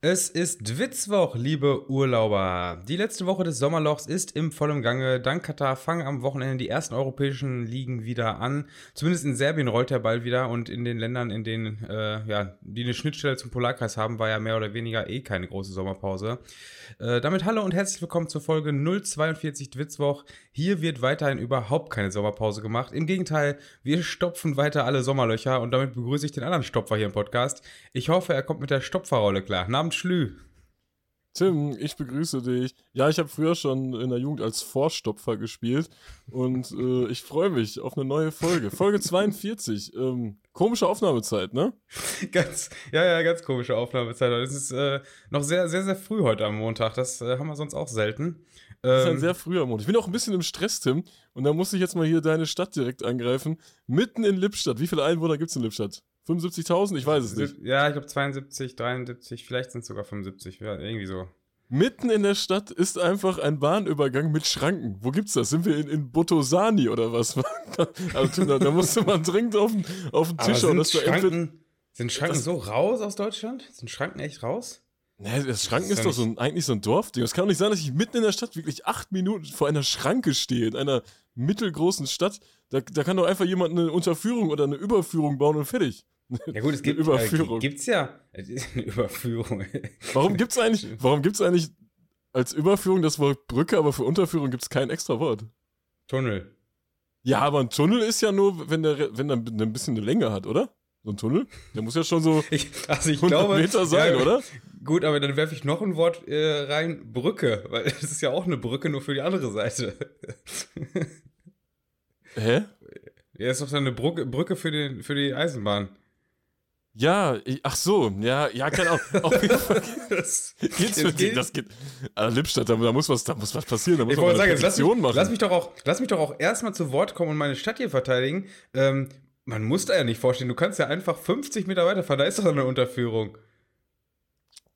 Es ist Dwitzwoch, liebe Urlauber. Die letzte Woche des Sommerlochs ist im vollen Gange. Dank Katar fangen am Wochenende die ersten europäischen Ligen wieder an. Zumindest in Serbien rollt er bald wieder und in den Ländern, in denen, äh, ja, die eine Schnittstelle zum Polarkreis haben, war ja mehr oder weniger eh keine große Sommerpause. Äh, damit hallo und herzlich willkommen zur Folge 042 Dwitzwoch. Hier wird weiterhin überhaupt keine Sommerpause gemacht. Im Gegenteil, wir stopfen weiter alle Sommerlöcher und damit begrüße ich den anderen Stopfer hier im Podcast. Ich hoffe, er kommt mit der Stopferrolle klar. Namen Abend, Schlü. Tim, ich begrüße dich. Ja, ich habe früher schon in der Jugend als Vorstopfer gespielt und äh, ich freue mich auf eine neue Folge. Folge 42. Ähm, komische Aufnahmezeit, ne? ganz, ja, ja, ganz komische Aufnahmezeit. Es ist äh, noch sehr, sehr, sehr früh heute am Montag. Das äh, haben wir sonst auch selten. Das ist ein ähm, sehr früher Montag. Ich bin auch ein bisschen im Stress, Tim. Und da muss ich jetzt mal hier deine Stadt direkt angreifen. Mitten in Lippstadt. Wie viele Einwohner gibt es in Lippstadt? 75.000? Ich weiß es nicht. Ja, ich glaube 72, 73, vielleicht sind es sogar 75, ja, irgendwie so. Mitten in der Stadt ist einfach ein Bahnübergang mit Schranken. Wo gibt's das? Sind wir in, in Botosani oder was? also, da, da musste man dringend auf den, auf den Tisch schauen. Sind Schranken, sind Schranken so raus aus Deutschland? Sind Schranken echt raus? Nee, das Schranken das ist, ist doch so ein, eigentlich so ein Dorfding. Es kann doch nicht sein, dass ich mitten in der Stadt wirklich acht Minuten vor einer Schranke stehe, in einer mittelgroßen Stadt. Da, da kann doch einfach jemand eine Unterführung oder eine Überführung bauen und fertig. Ja gut, es gibt Überführung. Äh, gibt's ja eine Überführung. Warum gibt's eigentlich, warum gibt's eigentlich als Überführung das Wort Brücke, aber für Unterführung gibt's kein extra Wort? Tunnel. Ja, aber ein Tunnel ist ja nur, wenn der, wenn der ein bisschen eine Länge hat, oder? So ein Tunnel? Der muss ja schon so ich, also ich 100 glaube, Meter sein, ja, oder? Gut, aber dann werfe ich noch ein Wort äh, rein, Brücke, weil es ist ja auch eine Brücke, nur für die andere Seite. Hä? Ja, ist doch dann eine Brücke, Brücke für, den, für die Eisenbahn. Ja, ich, ach so, ja, ja, kann auch. Auf jeden Fall. das, geht's für geht. das geht. Also Lippstadt, da, da, muss was, da muss was passieren. Da muss ich wollte sagen, lass mich, machen. lass mich doch auch, lass mich doch auch erstmal zu Wort kommen und meine Stadt hier verteidigen. Ähm, man muss da ja nicht vorstellen, du kannst ja einfach 50 Meter weiterfahren, da ist doch eine Unterführung.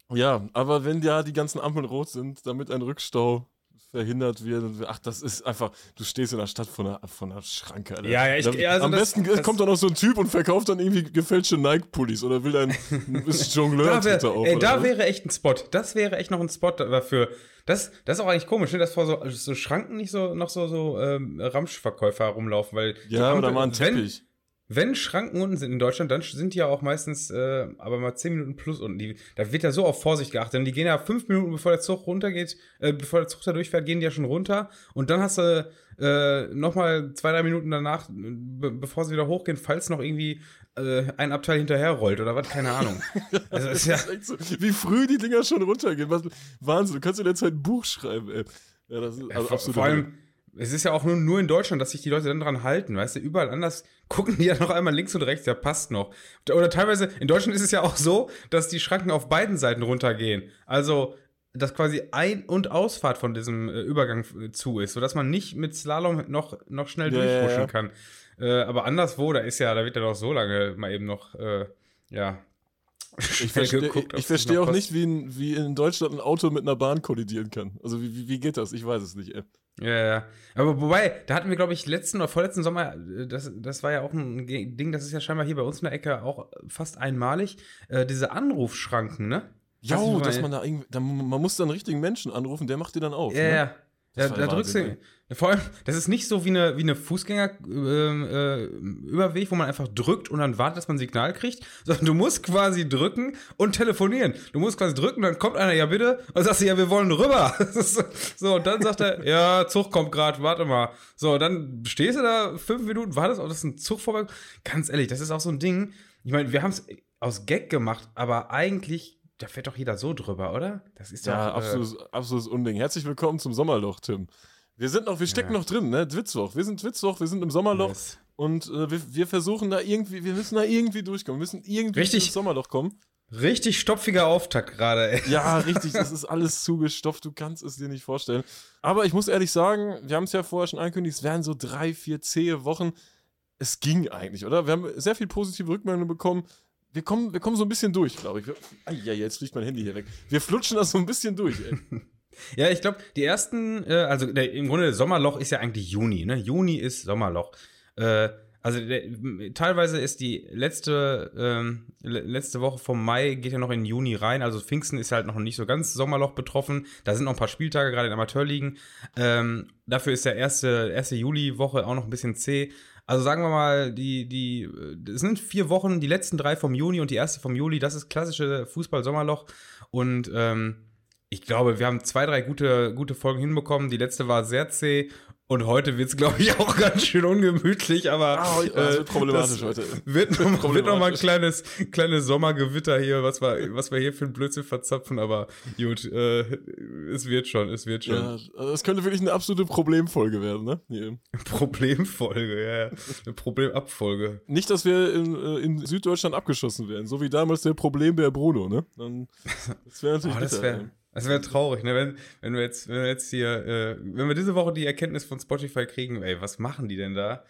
Ja, aber wenn ja die ganzen Ampeln rot sind, damit ein Rückstau verhindert wird. Ach, das ist einfach, du stehst in der Stadt vor einer, vor einer Schranke. Alter. Ja, ja, ich, also Am das, besten das, kommt dann auch so ein Typ und verkauft dann irgendwie gefälschte Nike-Pullis oder will dann ein bisschen Jongleur da wär, auf. Ey, da was? wäre echt ein Spot. Das wäre echt noch ein Spot dafür. Das, das ist auch eigentlich komisch, ne, dass vor so, so Schranken nicht so noch so, so ähm, Ramschverkäufer rumlaufen, weil ja, oder mal ein Teppich. Wenn, wenn Schranken unten sind in Deutschland, dann sind die ja auch meistens äh, aber mal 10 Minuten plus unten. Die, da wird ja so auf Vorsicht geachtet. Denn die gehen ja fünf Minuten, bevor der Zug runtergeht, äh, bevor der Zug da durchfährt, gehen die ja schon runter. Und dann hast du äh, nochmal zwei, drei Minuten danach, be bevor sie wieder hochgehen, falls noch irgendwie äh, ein Abteil hinterher rollt oder was, keine Ahnung. also, ist ja so, wie früh die Dinger schon runtergehen. Was, Wahnsinn, du kannst in der Zeit ein Buch schreiben, ey. Ja, das ist also ja, absolut. Vor allem, es ist ja auch nur, nur in Deutschland, dass sich die Leute dann dran halten, weißt du, überall anders gucken die ja noch einmal links und rechts, ja passt noch. Oder teilweise, in Deutschland ist es ja auch so, dass die Schranken auf beiden Seiten runtergehen. Also, dass quasi Ein- und Ausfahrt von diesem äh, Übergang äh, zu ist, sodass man nicht mit Slalom noch, noch schnell yeah, durchhuschen ja. kann. Äh, aber anderswo, da ist ja, da wird ja doch so lange mal eben noch, äh, ja, ich verstehe versteh auch nicht, wie in, wie in Deutschland ein Auto mit einer Bahn kollidieren kann. Also wie, wie geht das? Ich weiß es nicht, ey. Ja, ja. Aber wobei, da hatten wir, glaube ich, letzten oder vorletzten Sommer, äh, das, das war ja auch ein Ding, das ist ja scheinbar hier bei uns in der Ecke auch fast einmalig, äh, diese Anrufschranken, ne? Ja, dass man da irgendwie, da, man muss dann einen richtigen Menschen anrufen, der macht die dann auf. Ja, ne? ja. Ja, da drückst du. Vor allem, das ist nicht so wie eine, wie eine Fußgängerüberweg, äh, äh, wo man einfach drückt und dann wartet, dass man ein Signal kriegt, sondern du musst quasi drücken und telefonieren. Du musst quasi drücken, dann kommt einer, ja bitte, und sagst du, ja, wir wollen rüber. so, und dann sagt er, ja, Zug kommt gerade, warte mal. So, dann stehst du da fünf Minuten, wartest, ob das ein Zug vorbei Ganz ehrlich, das ist auch so ein Ding. Ich meine, wir haben es aus Gag gemacht, aber eigentlich da fährt doch jeder so drüber, oder? Das ist ja doch, absolutes, äh, absolutes Unding. Herzlich willkommen zum Sommerloch, Tim. Wir sind noch, wir stecken ja. noch drin, ne? Dwitzwoch. Wir sind Dwitzwoch, wir sind im Sommerloch yes. und äh, wir, wir, versuchen da irgendwie, wir müssen da irgendwie durchkommen. Wir müssen irgendwie richtig, ins Sommerloch kommen. Richtig stopfiger Auftakt gerade, ey. Ja, richtig, das ist alles zugestopft, du kannst es dir nicht vorstellen. Aber ich muss ehrlich sagen, wir haben es ja vorher schon angekündigt, es wären so drei, vier zähe Wochen. Es ging eigentlich, oder? Wir haben sehr viel positive Rückmeldungen bekommen wir kommen, wir kommen so ein bisschen durch, glaube ich. Ja, jetzt fliegt mein Handy hier weg. Wir flutschen das so ein bisschen durch, ey. ja, ich glaube, die ersten, äh, also der, im Grunde Sommerloch ist ja eigentlich Juni, ne? Juni ist Sommerloch. Äh, Also der, teilweise ist die letzte, ähm, letzte Woche vom Mai geht ja noch in Juni rein. Also Pfingsten ist halt noch nicht so ganz Sommerloch betroffen. Da sind noch ein paar Spieltage gerade in Amateurligen. Ähm, dafür ist der erste, erste Juli-Woche auch noch ein bisschen zäh. Also sagen wir mal, die, die, es sind vier Wochen, die letzten drei vom Juni und die erste vom Juli, das ist klassische Fußball-Sommerloch. Und ähm, ich glaube, wir haben zwei, drei gute, gute Folgen hinbekommen. Die letzte war sehr zäh und heute wird es, glaube ich, auch ganz schön ungemütlich, aber ah, heute, äh, wird problematisch heute. Wird noch, wird noch mal ein kleines, kleines Sommergewitter hier, was wir, was wir hier für ein Blödsinn verzapfen, aber gut, äh, es wird schon, es wird schon. Ja, das könnte wirklich eine absolute Problemfolge werden, ne? Hier. Problemfolge, ja, ja. Eine Problemabfolge. Nicht, dass wir in, äh, in Süddeutschland abgeschossen werden, so wie damals der Problembär Bruno, ne? Dann, das wäre natürlich oh, das wär, das wäre traurig, ne? Wenn, wenn wir jetzt, wenn wir jetzt hier, äh, wenn wir diese Woche die Erkenntnis von Spotify kriegen, ey, was machen die denn da?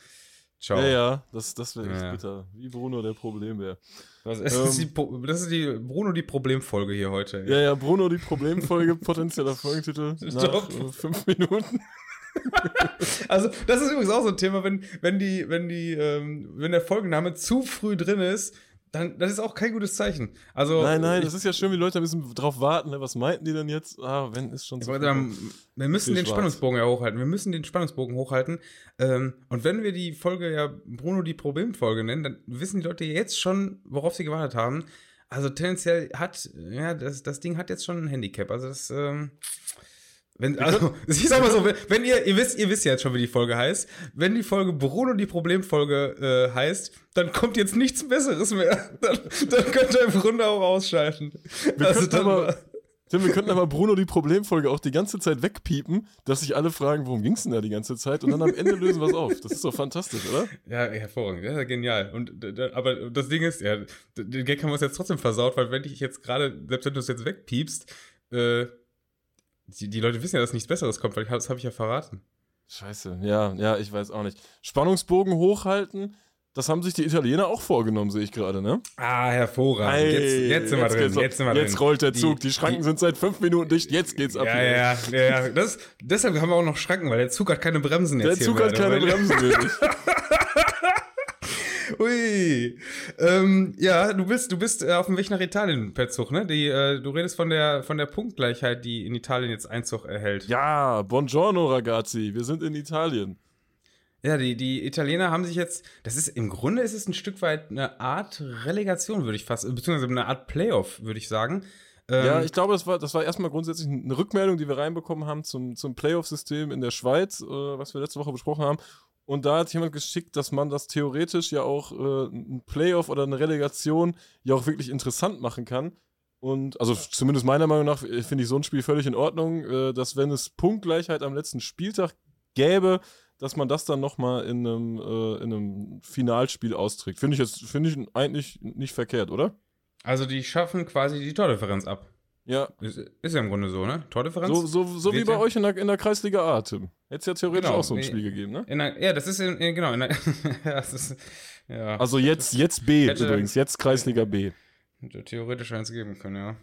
Ciao. Ja, ja, das, das wäre echt ja. bitter. Wie Bruno der Problembär. Das ist, ähm, das ist die Bruno die Problemfolge hier heute. Ey. Ja, ja, Bruno die Problemfolge, potenzieller Folgentitel nach äh, fünf Minuten. also, das ist übrigens auch so ein Thema, wenn, wenn die, wenn die, ähm, wenn der Folgenname zu früh drin ist, dann das ist auch kein gutes Zeichen. Also, nein, nein, ich, das ist ja schön, wie Leute ein bisschen drauf warten. Ne? Was meinten die denn jetzt? Ah, wenn ist schon so. Dann, wir müssen den schwarz. Spannungsbogen ja hochhalten. Wir müssen den Spannungsbogen hochhalten. Ähm, und wenn wir die Folge ja Bruno die Problemfolge nennen, dann wissen die Leute jetzt schon, worauf sie gewartet haben. Also tendenziell hat, ja, das, das Ding hat jetzt schon ein Handicap. Also das, ähm, wenn, also, ich sag mal so, wenn, wenn, ihr, ihr wisst, ihr wisst ja jetzt schon, wie die Folge heißt. Wenn die Folge Bruno die Problemfolge äh, heißt, dann kommt jetzt nichts Besseres mehr. Dann, dann könnt ihr im Grunde auch ausschalten. Wir also dann aber, Tim, wir könnten aber Bruno die Problemfolge auch die ganze Zeit wegpiepen, dass sich alle fragen, worum ging's denn da die ganze Zeit? Und dann am Ende lösen wir es auf. Das ist doch fantastisch, oder? Ja, hervorragend. Ja, genial. Und, aber das Ding ist, ja, den Gag haben wir uns jetzt trotzdem versaut, weil wenn ich jetzt gerade, selbst wenn du es jetzt wegpiepst, äh, die, die Leute wissen ja, dass nichts Besseres kommt, weil das habe ich ja verraten. Scheiße, ja, ja, ich weiß auch nicht. Spannungsbogen hochhalten, das haben sich die Italiener auch vorgenommen, sehe ich gerade, ne? Ah, hervorragend. Hey, jetzt, jetzt, sind wir drin. Jetzt, sind wir jetzt rollt der Zug. Die, die Schranken die, sind seit fünf Minuten dicht. Jetzt geht's ab. Ja, ja, ja. ja. Das, deshalb haben wir auch noch Schranken, weil der Zug hat keine Bremsen jetzt. Der Zug hat keine Bremsen, wirklich. Ui. Ähm, ja, du bist, du bist äh, auf dem Weg nach Italien per Zug, ne? Die, äh, du redest von der, von der Punktgleichheit, die in Italien jetzt Einzug erhält. Ja, buongiorno ragazzi, wir sind in Italien. Ja, die, die Italiener haben sich jetzt, das ist, im Grunde ist es ein Stück weit eine Art Relegation, würde ich fast, beziehungsweise eine Art Playoff, würde ich sagen. Ähm, ja, ich glaube, das war, das war erstmal grundsätzlich eine Rückmeldung, die wir reinbekommen haben zum, zum Playoff-System in der Schweiz, äh, was wir letzte Woche besprochen haben. Und da hat jemand geschickt, dass man das theoretisch ja auch äh, ein Playoff oder eine Relegation ja auch wirklich interessant machen kann. Und also zumindest meiner Meinung nach äh, finde ich so ein Spiel völlig in Ordnung, äh, dass wenn es Punktgleichheit am letzten Spieltag gäbe, dass man das dann nochmal in einem, äh, in einem Finalspiel austrägt. Finde ich jetzt, finde ich eigentlich nicht verkehrt, oder? Also die schaffen quasi die Tordifferenz ab. Ja. Ist, ist, ja im Grunde so, ne? Tordifferenz. So, so, so wie bei ja euch in der, in der Kreisliga A, Tim. Hätte es ja theoretisch genau, auch so ein Spiel gegeben, ne? Der, ja, das ist in, genau. In der, ja, ist, ja. Also jetzt, jetzt B hätte, übrigens, jetzt Kreisliga B. Hätte theoretisch eins geben können, ja.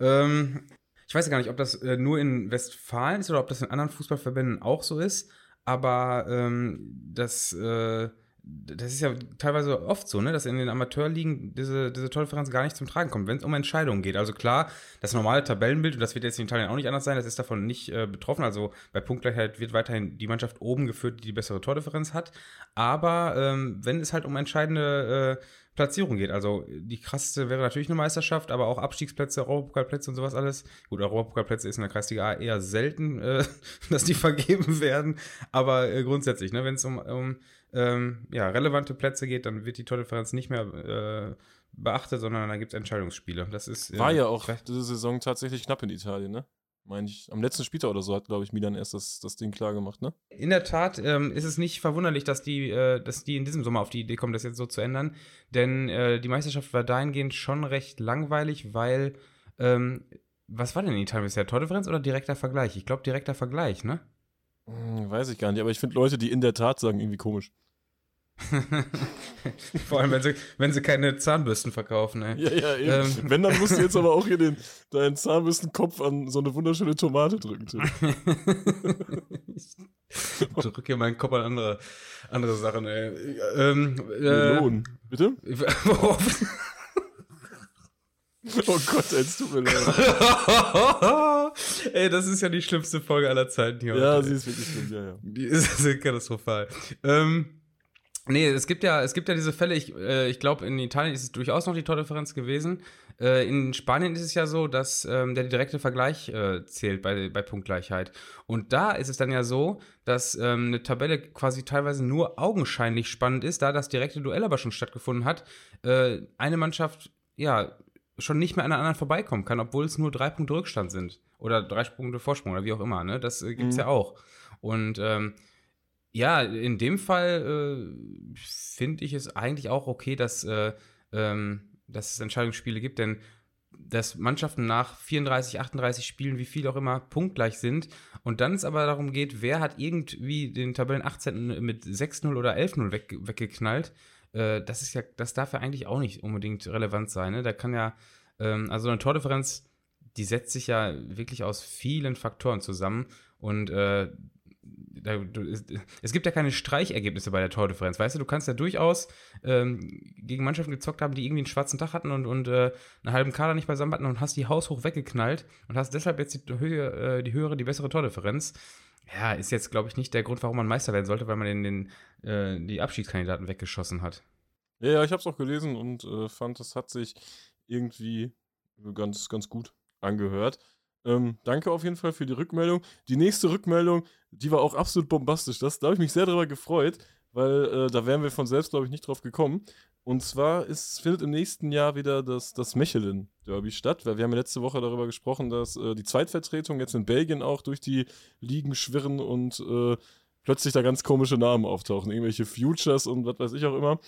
Ähm, ich weiß ja gar nicht, ob das äh, nur in Westfalen ist oder ob das in anderen Fußballverbänden auch so ist, aber ähm, das. Äh, das ist ja teilweise oft so, ne, dass in den Amateurligen diese, diese Tordifferenz gar nicht zum Tragen kommt, wenn es um Entscheidungen geht. Also klar, das normale Tabellenbild, und das wird jetzt in Italien auch nicht anders sein, das ist davon nicht äh, betroffen. Also bei Punktgleichheit wird weiterhin die Mannschaft oben geführt, die die bessere Tordifferenz hat. Aber ähm, wenn es halt um entscheidende äh, Platzierung geht. Also die krasseste wäre natürlich eine Meisterschaft, aber auch Abstiegsplätze, Europapokalplätze und sowas alles. Gut, Europapokalplätze ist in der Kreisliga A eher selten, äh, dass die vergeben werden. Aber äh, grundsätzlich, ne, wenn es um, um ähm, ja, relevante Plätze geht, dann wird die Tordifferenz nicht mehr äh, beachtet, sondern dann gibt es Entscheidungsspiele. Das ist, äh, War ja auch diese Saison tatsächlich knapp in Italien, ne? Meine ich, am letzten Spieltag oder so hat, glaube ich, Milan erst das, das Ding klar gemacht, ne? In der Tat ähm, ist es nicht verwunderlich, dass die, äh, dass die in diesem Sommer auf die Idee kommen, das jetzt so zu ändern. Denn äh, die Meisterschaft war dahingehend schon recht langweilig, weil, ähm, was war denn in Italien bisher? Tordifferenz oder direkter Vergleich? Ich glaube, direkter Vergleich, ne? Hm, weiß ich gar nicht, aber ich finde Leute, die in der Tat sagen, irgendwie komisch. Vor allem, wenn sie, wenn sie keine Zahnbürsten verkaufen. Ey. Ja, ja, eben. Ähm. Wenn, dann musst du jetzt aber auch hier den, deinen Zahnbürstenkopf an so eine wunderschöne Tomate drücken. ich drücke hier meinen Kopf an andere, andere Sachen, ey. Ähm, äh, Bitte? Oh Gott, es tut mir leid. Ey, das ist ja die schlimmste Folge aller Zeiten hier. Ja, heute. sie ist wirklich schlimm, ja, ja. Die ist, ist katastrophal. Ähm, nee, es gibt ja, es gibt ja diese Fälle, ich, äh, ich glaube, in Italien ist es durchaus noch die Tordifferenz gewesen. Äh, in Spanien ist es ja so, dass ähm, der direkte Vergleich äh, zählt bei, bei Punktgleichheit. Und da ist es dann ja so, dass ähm, eine Tabelle quasi teilweise nur augenscheinlich spannend ist, da das direkte Duell aber schon stattgefunden hat. Äh, eine Mannschaft, ja, schon nicht mehr an der anderen vorbeikommen kann, obwohl es nur drei Punkte Rückstand sind. Oder drei Punkte Vorsprung oder wie auch immer. Ne? Das äh, gibt es mhm. ja auch. Und ähm, ja, in dem Fall äh, finde ich es eigentlich auch okay, dass, äh, ähm, dass es Entscheidungsspiele gibt, denn dass Mannschaften nach 34, 38 Spielen, wie viel auch immer, punktgleich sind und dann es aber darum geht, wer hat irgendwie den Tabellen 18. mit 6-0 oder 11-0 weg, weggeknallt, äh, das ist ja, das darf ja eigentlich auch nicht unbedingt relevant sein. Ne? Da kann ja, ähm, also eine Tordifferenz, die setzt sich ja wirklich aus vielen Faktoren zusammen und äh, da, du, es gibt ja keine Streichergebnisse bei der Tordifferenz. Weißt du, du kannst ja durchaus ähm, gegen Mannschaften gezockt haben, die irgendwie einen schwarzen Tag hatten und, und äh, einen halben Kader nicht beisammen hatten und hast die haushoch weggeknallt und hast deshalb jetzt die, Höhe, äh, die höhere, die bessere Tordifferenz. Ja, ist jetzt, glaube ich, nicht der Grund, warum man Meister werden sollte, weil man den, den äh, die Abschiedskandidaten weggeschossen hat. Ja, ja, ich habe es auch gelesen und äh, fand, das hat sich irgendwie ganz, ganz gut angehört. Ähm, danke auf jeden Fall für die Rückmeldung. Die nächste Rückmeldung, die war auch absolut bombastisch. Das, da habe ich mich sehr darüber gefreut, weil äh, da wären wir von selbst, glaube ich, nicht drauf gekommen. Und zwar ist, findet im nächsten Jahr wieder das, das Mechelen-Derby statt, weil wir haben ja letzte Woche darüber gesprochen, dass äh, die Zweitvertretung jetzt in Belgien auch durch die Ligen schwirren und äh, plötzlich da ganz komische Namen auftauchen. Irgendwelche Futures und was weiß ich auch immer.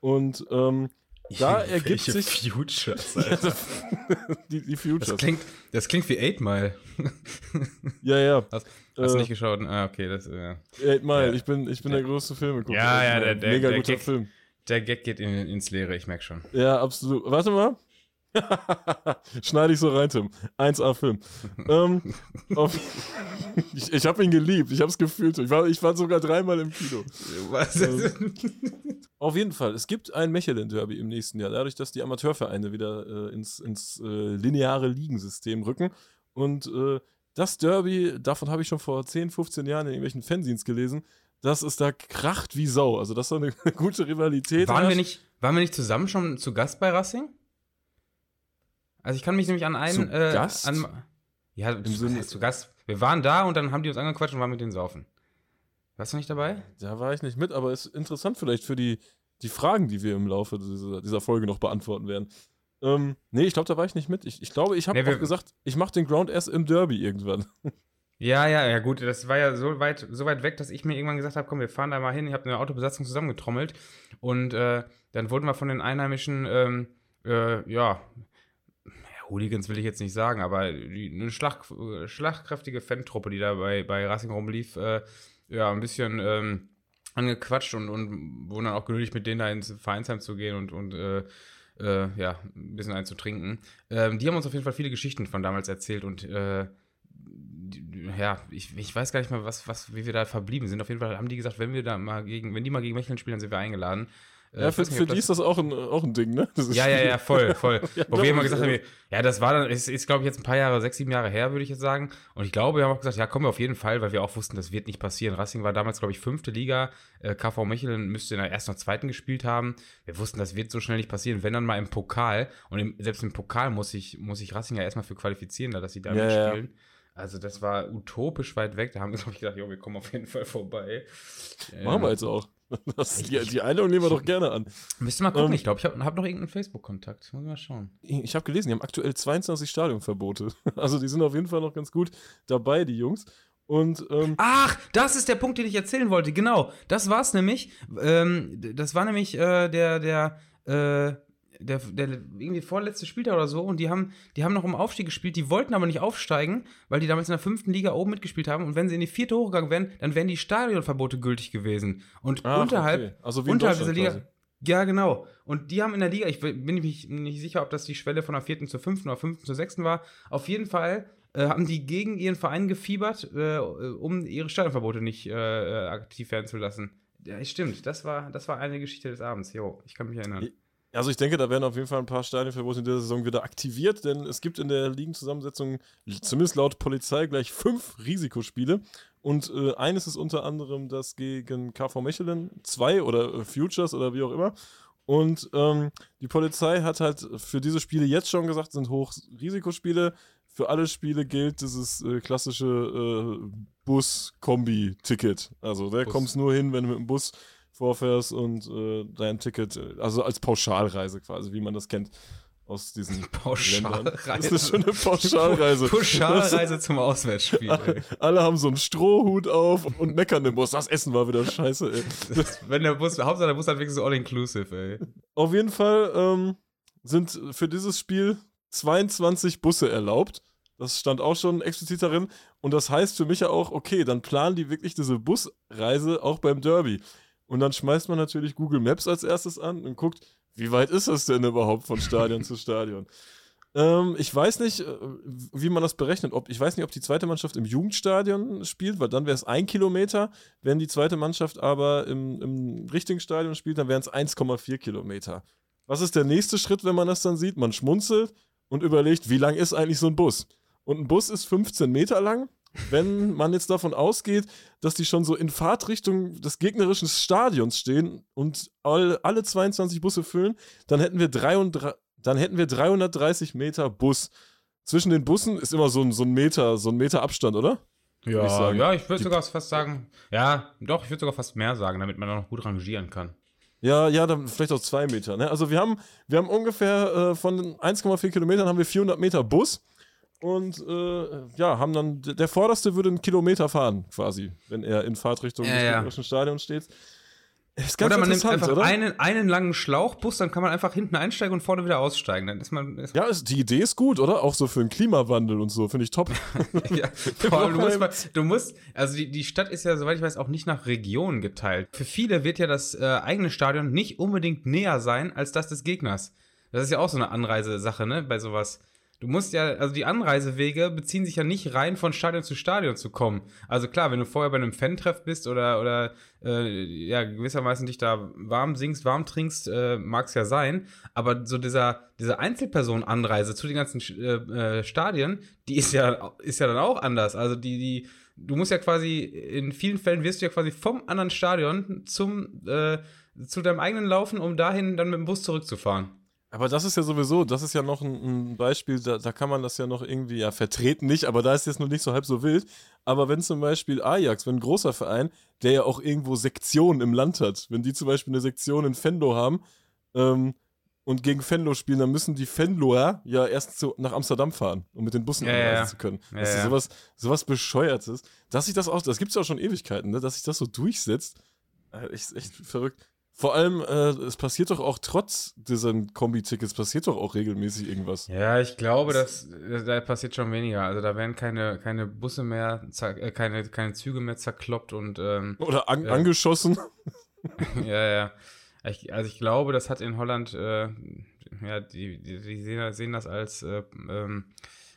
Und ähm, da ergibt sich. Futures, Alter. die, die Futures. Das klingt, das klingt wie 8 Mile. ja, ja. Hast, hast du äh, nicht geschaut? Ah, okay. Das, äh, 8 Mile, ja. ich bin, ich bin der, der größte Filmegucker. Ja, ja, der, der, Mega der guter Gag, Film. Der Gag geht in, ins Leere, ich merke schon. Ja, absolut. Warte mal. Schneide ich so rein, Tim. 1A-Film. ähm, ich ich habe ihn geliebt. Ich habe es gefühlt. Ich war, ich war sogar dreimal im Kino. Was? Ähm, auf jeden Fall. Es gibt ein Mechelen-Derby im nächsten Jahr. Dadurch, dass die Amateurvereine wieder äh, ins, ins äh, lineare Ligensystem rücken. Und äh, das Derby, davon habe ich schon vor 10, 15 Jahren in irgendwelchen Fanzines gelesen, dass es da kracht wie Sau. Also, das ist so eine gute Rivalität. Waren wir, nicht, waren wir nicht zusammen schon zu Gast bei Racing? Also ich kann mich nämlich an einen. Zu äh, Gast? An, ja, Im Sinne zu Gast. Wir waren da und dann haben die uns angequatscht und waren mit denen saufen. Warst du nicht dabei? Da war ich nicht mit, aber ist interessant vielleicht für die, die Fragen, die wir im Laufe dieser, dieser Folge noch beantworten werden. Ähm, nee, ich glaube, da war ich nicht mit. Ich, ich glaube, ich habe nee, auch gesagt, ich mache den Ground erst im Derby irgendwann. Ja, ja, ja, gut. Das war ja so weit, so weit weg, dass ich mir irgendwann gesagt habe, komm, wir fahren da mal hin. Ich habe eine Autobesatzung zusammengetrommelt. Und äh, dann wurden wir von den Einheimischen, ähm, äh, ja, Hooligans will ich jetzt nicht sagen, aber eine schlag, schlagkräftige Fan-Truppe, die da bei, bei Racing rumlief, äh, ja, ein bisschen ähm, angequatscht und, und wurden dann auch geduldig mit denen da ins Vereinsheim zu gehen und, und äh, äh, ja, ein bisschen einzutrinken. Ähm, die haben uns auf jeden Fall viele Geschichten von damals erzählt und äh, ja, ich, ich weiß gar nicht mehr, was, was, wie wir da verblieben sind. Auf jeden Fall haben die gesagt, wenn wir da mal gegen, wenn die mal gegen Mecheln spielen, dann sind wir eingeladen. Äh, ja, für, für die ist das auch ein, auch ein Ding, ne? ja, ja, ja, voll, voll. ja, Wo wir immer gesagt haben, ja, das war dann, ist, ist glaube ich, jetzt ein paar Jahre, sechs, sieben Jahre her, würde ich jetzt sagen. Und ich glaube, wir haben auch gesagt, ja, kommen wir auf jeden Fall, weil wir auch wussten, das wird nicht passieren. Racing war damals, glaube ich, fünfte Liga. Äh, KV Mechelen müsste in der ersten oder zweiten gespielt haben. Wir wussten, das wird so schnell nicht passieren, wenn dann mal im Pokal. Und im, selbst im Pokal muss ich, muss ich Racing ja erstmal für qualifizieren, da, dass sie da ja, spielen. Also das war utopisch weit weg. Da haben wir, glaube ich, gedacht, jo, wir kommen auf jeden Fall vorbei. Machen ähm, wir jetzt auch. Das, die, die Einladung nehmen wir doch gerne an. Müsst ihr mal gucken, ähm, ich glaube, ich habe hab noch irgendeinen Facebook-Kontakt. Muss ich mal schauen. Ich habe gelesen, die haben aktuell 22 Stadionverbote. Also die sind auf jeden Fall noch ganz gut dabei, die Jungs. Und, ähm, Ach, das ist der Punkt, den ich erzählen wollte. Genau, das war's nämlich. Ähm, das war nämlich äh, der, der, äh, der, der irgendwie vorletzte Spieltag oder so und die haben, die haben noch um Aufstieg gespielt, die wollten aber nicht aufsteigen, weil die damals in der fünften Liga oben mitgespielt haben und wenn sie in die vierte hochgegangen wären, dann wären die Stadionverbote gültig gewesen. Und Ach, unterhalb, okay. Also unterhalb dieser Liga. Ja, genau. Und die haben in der Liga, ich bin mir nicht sicher, ob das die Schwelle von der vierten zur fünften oder fünften zur sechsten war. Auf jeden Fall äh, haben die gegen ihren Verein gefiebert, äh, um ihre Stadionverbote nicht äh, aktiv werden zu lassen. Ja, stimmt. Das war, das war eine Geschichte des Abends. Jo, ich kann mich erinnern. Also ich denke, da werden auf jeden Fall ein paar Stadionverbote in dieser Saison wieder aktiviert, denn es gibt in der Ligenzusammensetzung, zumindest laut Polizei, gleich fünf Risikospiele. Und äh, eines ist unter anderem das gegen KV Mechelen, zwei oder äh, Futures oder wie auch immer. Und ähm, die Polizei hat halt für diese Spiele jetzt schon gesagt, sind Hochrisikospiele. Für alle Spiele gilt dieses äh, klassische äh, Bus-Kombi-Ticket. Also da Bus. kommst nur hin, wenn du mit dem Bus vorfährst und äh, dein Ticket, also als Pauschalreise quasi, wie man das kennt aus diesen. Pauschalreise. Das ist schon eine Pauschalreise. Pauschalreise zum Auswärtsspiel. ey. Alle haben so einen Strohhut auf und meckern im Bus. Das Essen war wieder scheiße, ey. Das, wenn der Bus, Hauptsache der Bus hat wirklich so all-inclusive, ey. Auf jeden Fall ähm, sind für dieses Spiel 22 Busse erlaubt. Das stand auch schon explizit darin. Und das heißt für mich ja auch, okay, dann planen die wirklich diese Busreise auch beim Derby. Und dann schmeißt man natürlich Google Maps als erstes an und guckt, wie weit ist das denn überhaupt von Stadion zu Stadion? Ähm, ich weiß nicht, äh, wie man das berechnet. Ob, ich weiß nicht, ob die zweite Mannschaft im Jugendstadion spielt, weil dann wäre es ein Kilometer. Wenn die zweite Mannschaft aber im, im richtigen Stadion spielt, dann wären es 1,4 Kilometer. Was ist der nächste Schritt, wenn man das dann sieht? Man schmunzelt und überlegt, wie lang ist eigentlich so ein Bus? Und ein Bus ist 15 Meter lang. Wenn man jetzt davon ausgeht, dass die schon so in Fahrtrichtung des gegnerischen Stadions stehen und all, alle 22 Busse füllen, dann hätten wir 33, dann hätten wir 330 Meter Bus. Zwischen den Bussen ist immer so ein, so ein Meter, so ein Meter Abstand, oder? Würd ich sagen. ja, ich würde sogar fast sagen, ja, doch, ich würde sogar fast mehr sagen, damit man da noch gut rangieren kann. Ja, ja, dann vielleicht auch zwei Meter. Ne? Also wir haben, wir haben ungefähr äh, von den 1,4 Kilometern haben wir 400 Meter Bus und äh, ja, haben dann, der vorderste würde einen Kilometer fahren quasi, wenn er in Fahrtrichtung Ja, des ja. gegnerischen Stadions steht. Ist ganz oder man nimmt einfach oder? einen, einen langen Schlauchbus, dann kann man einfach hinten einsteigen und vorne wieder aussteigen. Dann ist man. Ist Ja, ist, die Idee ist gut, oder? Auch so für den Klimawandel und so, finde ich top. ja, vor allem, du musst, mal, du musst, also die, die Stadt ist ja, soweit ich weiß, auch nicht nach Regionen geteilt. Für viele wird ja das äh, eigene Stadion nicht unbedingt näher sein als das des Gegners. Das ist ja auch so eine Anreisesache, ne, bei sowas. Du musst ja, also die Anreisewege beziehen sich ja nicht rein von Stadion zu Stadion zu kommen. Also klar, wenn du vorher bei einem Fan-Treff bist oder, oder äh, ja, gewissermaßen dich da warm singst, warm trinkst, äh, mag es ja sein. Aber so dieser, diese Einzelperson-Anreise zu den ganzen äh, äh, Stadien, die ist ja, ist ja dann auch anders. Also die, die, du musst ja quasi, in vielen Fällen wirst du ja quasi vom anderen Stadion zum, äh, zu deinem eigenen laufen, um dahin dann mit dem Bus zurückzufahren. Aber das ist ja sowieso, das ist ja noch ein, ein Beispiel, da, da kann man das ja noch irgendwie ja vertreten, nicht, aber da ist jetzt noch nicht so halb so wild. Aber wenn zum Beispiel Ajax, wenn ein großer Verein, der ja auch irgendwo Sektionen im Land hat, wenn die zum Beispiel eine Sektion in Venlo haben ähm, und gegen Venlo spielen, dann müssen die Venloer ja erst zu, nach Amsterdam fahren, um mit den Bussen Ja, anreisen ja. zu können. Ja, das ist sowas, sowas Bescheuertes. Dass sich das auch, das gibt es ja auch schon Ewigkeiten, ne? dass sich das so durchsetzt. Äh, echt, echt verrückt. Vor allem, äh, es passiert doch auch trotz diesen Kombi-Tickets, passiert doch auch regelmäßig irgendwas. Ja, ich glaube, dass da passiert schon weniger. Also da werden keine, keine Busse mehr, äh, keine, keine Züge mehr zerkloppt und ähm, Oder an, Ja. angeschossen. ja, ja. Ich, also ich glaube, das hat in Holland, äh, ja, die, die, die sehen, sehen das als äh, ähm,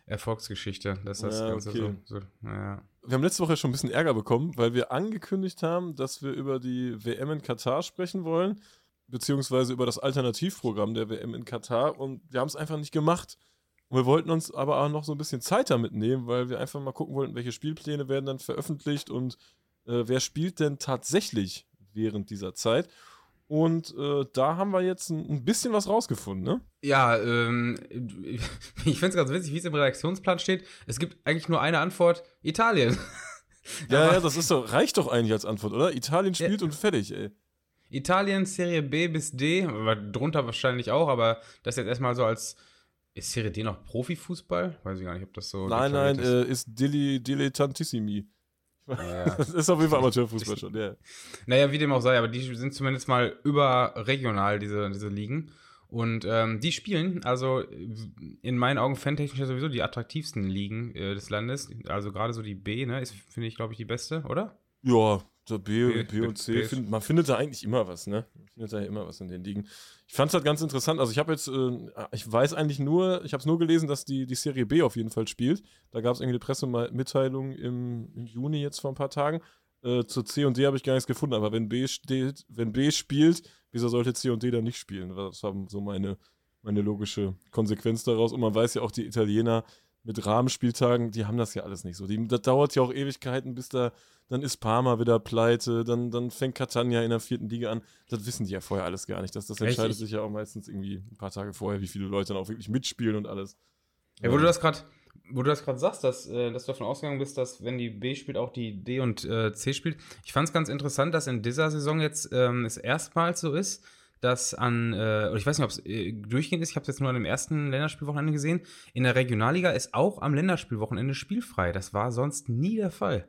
Erfolgsgeschichte, dass das Ja, Ganze okay. so, so, ja. Wir haben letzte Woche schon ein bisschen Ärger bekommen, weil wir angekündigt haben, dass wir über die WM in Katar sprechen wollen, beziehungsweise über das Alternativprogramm der WM in Katar und wir haben es einfach nicht gemacht. Und wir wollten uns aber auch noch so ein bisschen Zeit damit nehmen, weil wir einfach mal gucken wollten, welche Spielpläne werden dann veröffentlicht und äh, wer spielt denn tatsächlich während dieser Zeit. Und äh, da haben wir jetzt ein, ein bisschen was rausgefunden, ne? Ja, ähm, ich finde es ganz witzig, wie es im Redaktionsplan steht. Es gibt eigentlich nur eine Antwort: Italien. Ja, ja, das ist doch, reicht doch eigentlich als Antwort, oder? Italien spielt und fertig, ey. Italien, Serie B bis D, drunter wahrscheinlich auch, aber das jetzt erstmal so als. Ist Serie D noch Profifußball? Weiß ich gar nicht, ob das so. Nein, nein, deklariert äh, ist Dili, Dilettantissimi. Ja. Das ist auf jeden Fall Amateurfußball schon, ja. Naja, wie dem auch sei, aber die sind zumindest mal überregional, diese, diese Ligen. Und ähm, die spielen, also in meinen Augen fantechnisch sowieso die attraktivsten Ligen äh, des Landes. Also gerade so die B, ne, ist, finde ich, glaube ich, die beste, oder? Ja, so B, B, und C, find, man findet da eigentlich immer was, ne? Man findet da ja immer was in den Ligen. Ich fand es halt ganz interessant. Also ich habe jetzt, äh, ich weiß eigentlich nur, ich habe es nur gelesen, dass die, die Serie B auf jeden Fall spielt. Da gab es irgendwie eine Pressemitteilung im, im Juni jetzt vor ein paar Tagen. Äh, zur C und D habe ich gar nichts gefunden, aber wenn B steht, wenn B spielt, wieso sollte C und D dann nicht spielen? Das war so meine, meine logische Konsequenz daraus. Und man weiß ja auch, die Italiener mit Rahmenspieltagen, die haben das ja alles nicht so. Die, das dauert ja auch Ewigkeiten, bis da, dann ist Parma wieder pleite, dann, dann fängt Catania in der vierten Liga an. Das wissen die ja vorher alles gar nicht. Das, das entscheidet Echt? sich ja auch meistens irgendwie ein paar Tage vorher, wie viele Leute dann auch wirklich mitspielen und alles. Ja, wo du das gerade wo du das gerade sagst, dass, äh, dass du davon ausgegangen bist, dass wenn die B spielt, auch die D und äh, C spielt. Ich fand es ganz interessant, dass in dieser Saison jetzt ähm, es erstmals so ist, dass an, äh, ich weiß nicht, ob es äh, durchgehend ist, ich habe es jetzt nur an dem ersten Länderspielwochenende gesehen, in der Regionalliga ist auch am Länderspielwochenende spielfrei. Das war sonst nie der Fall.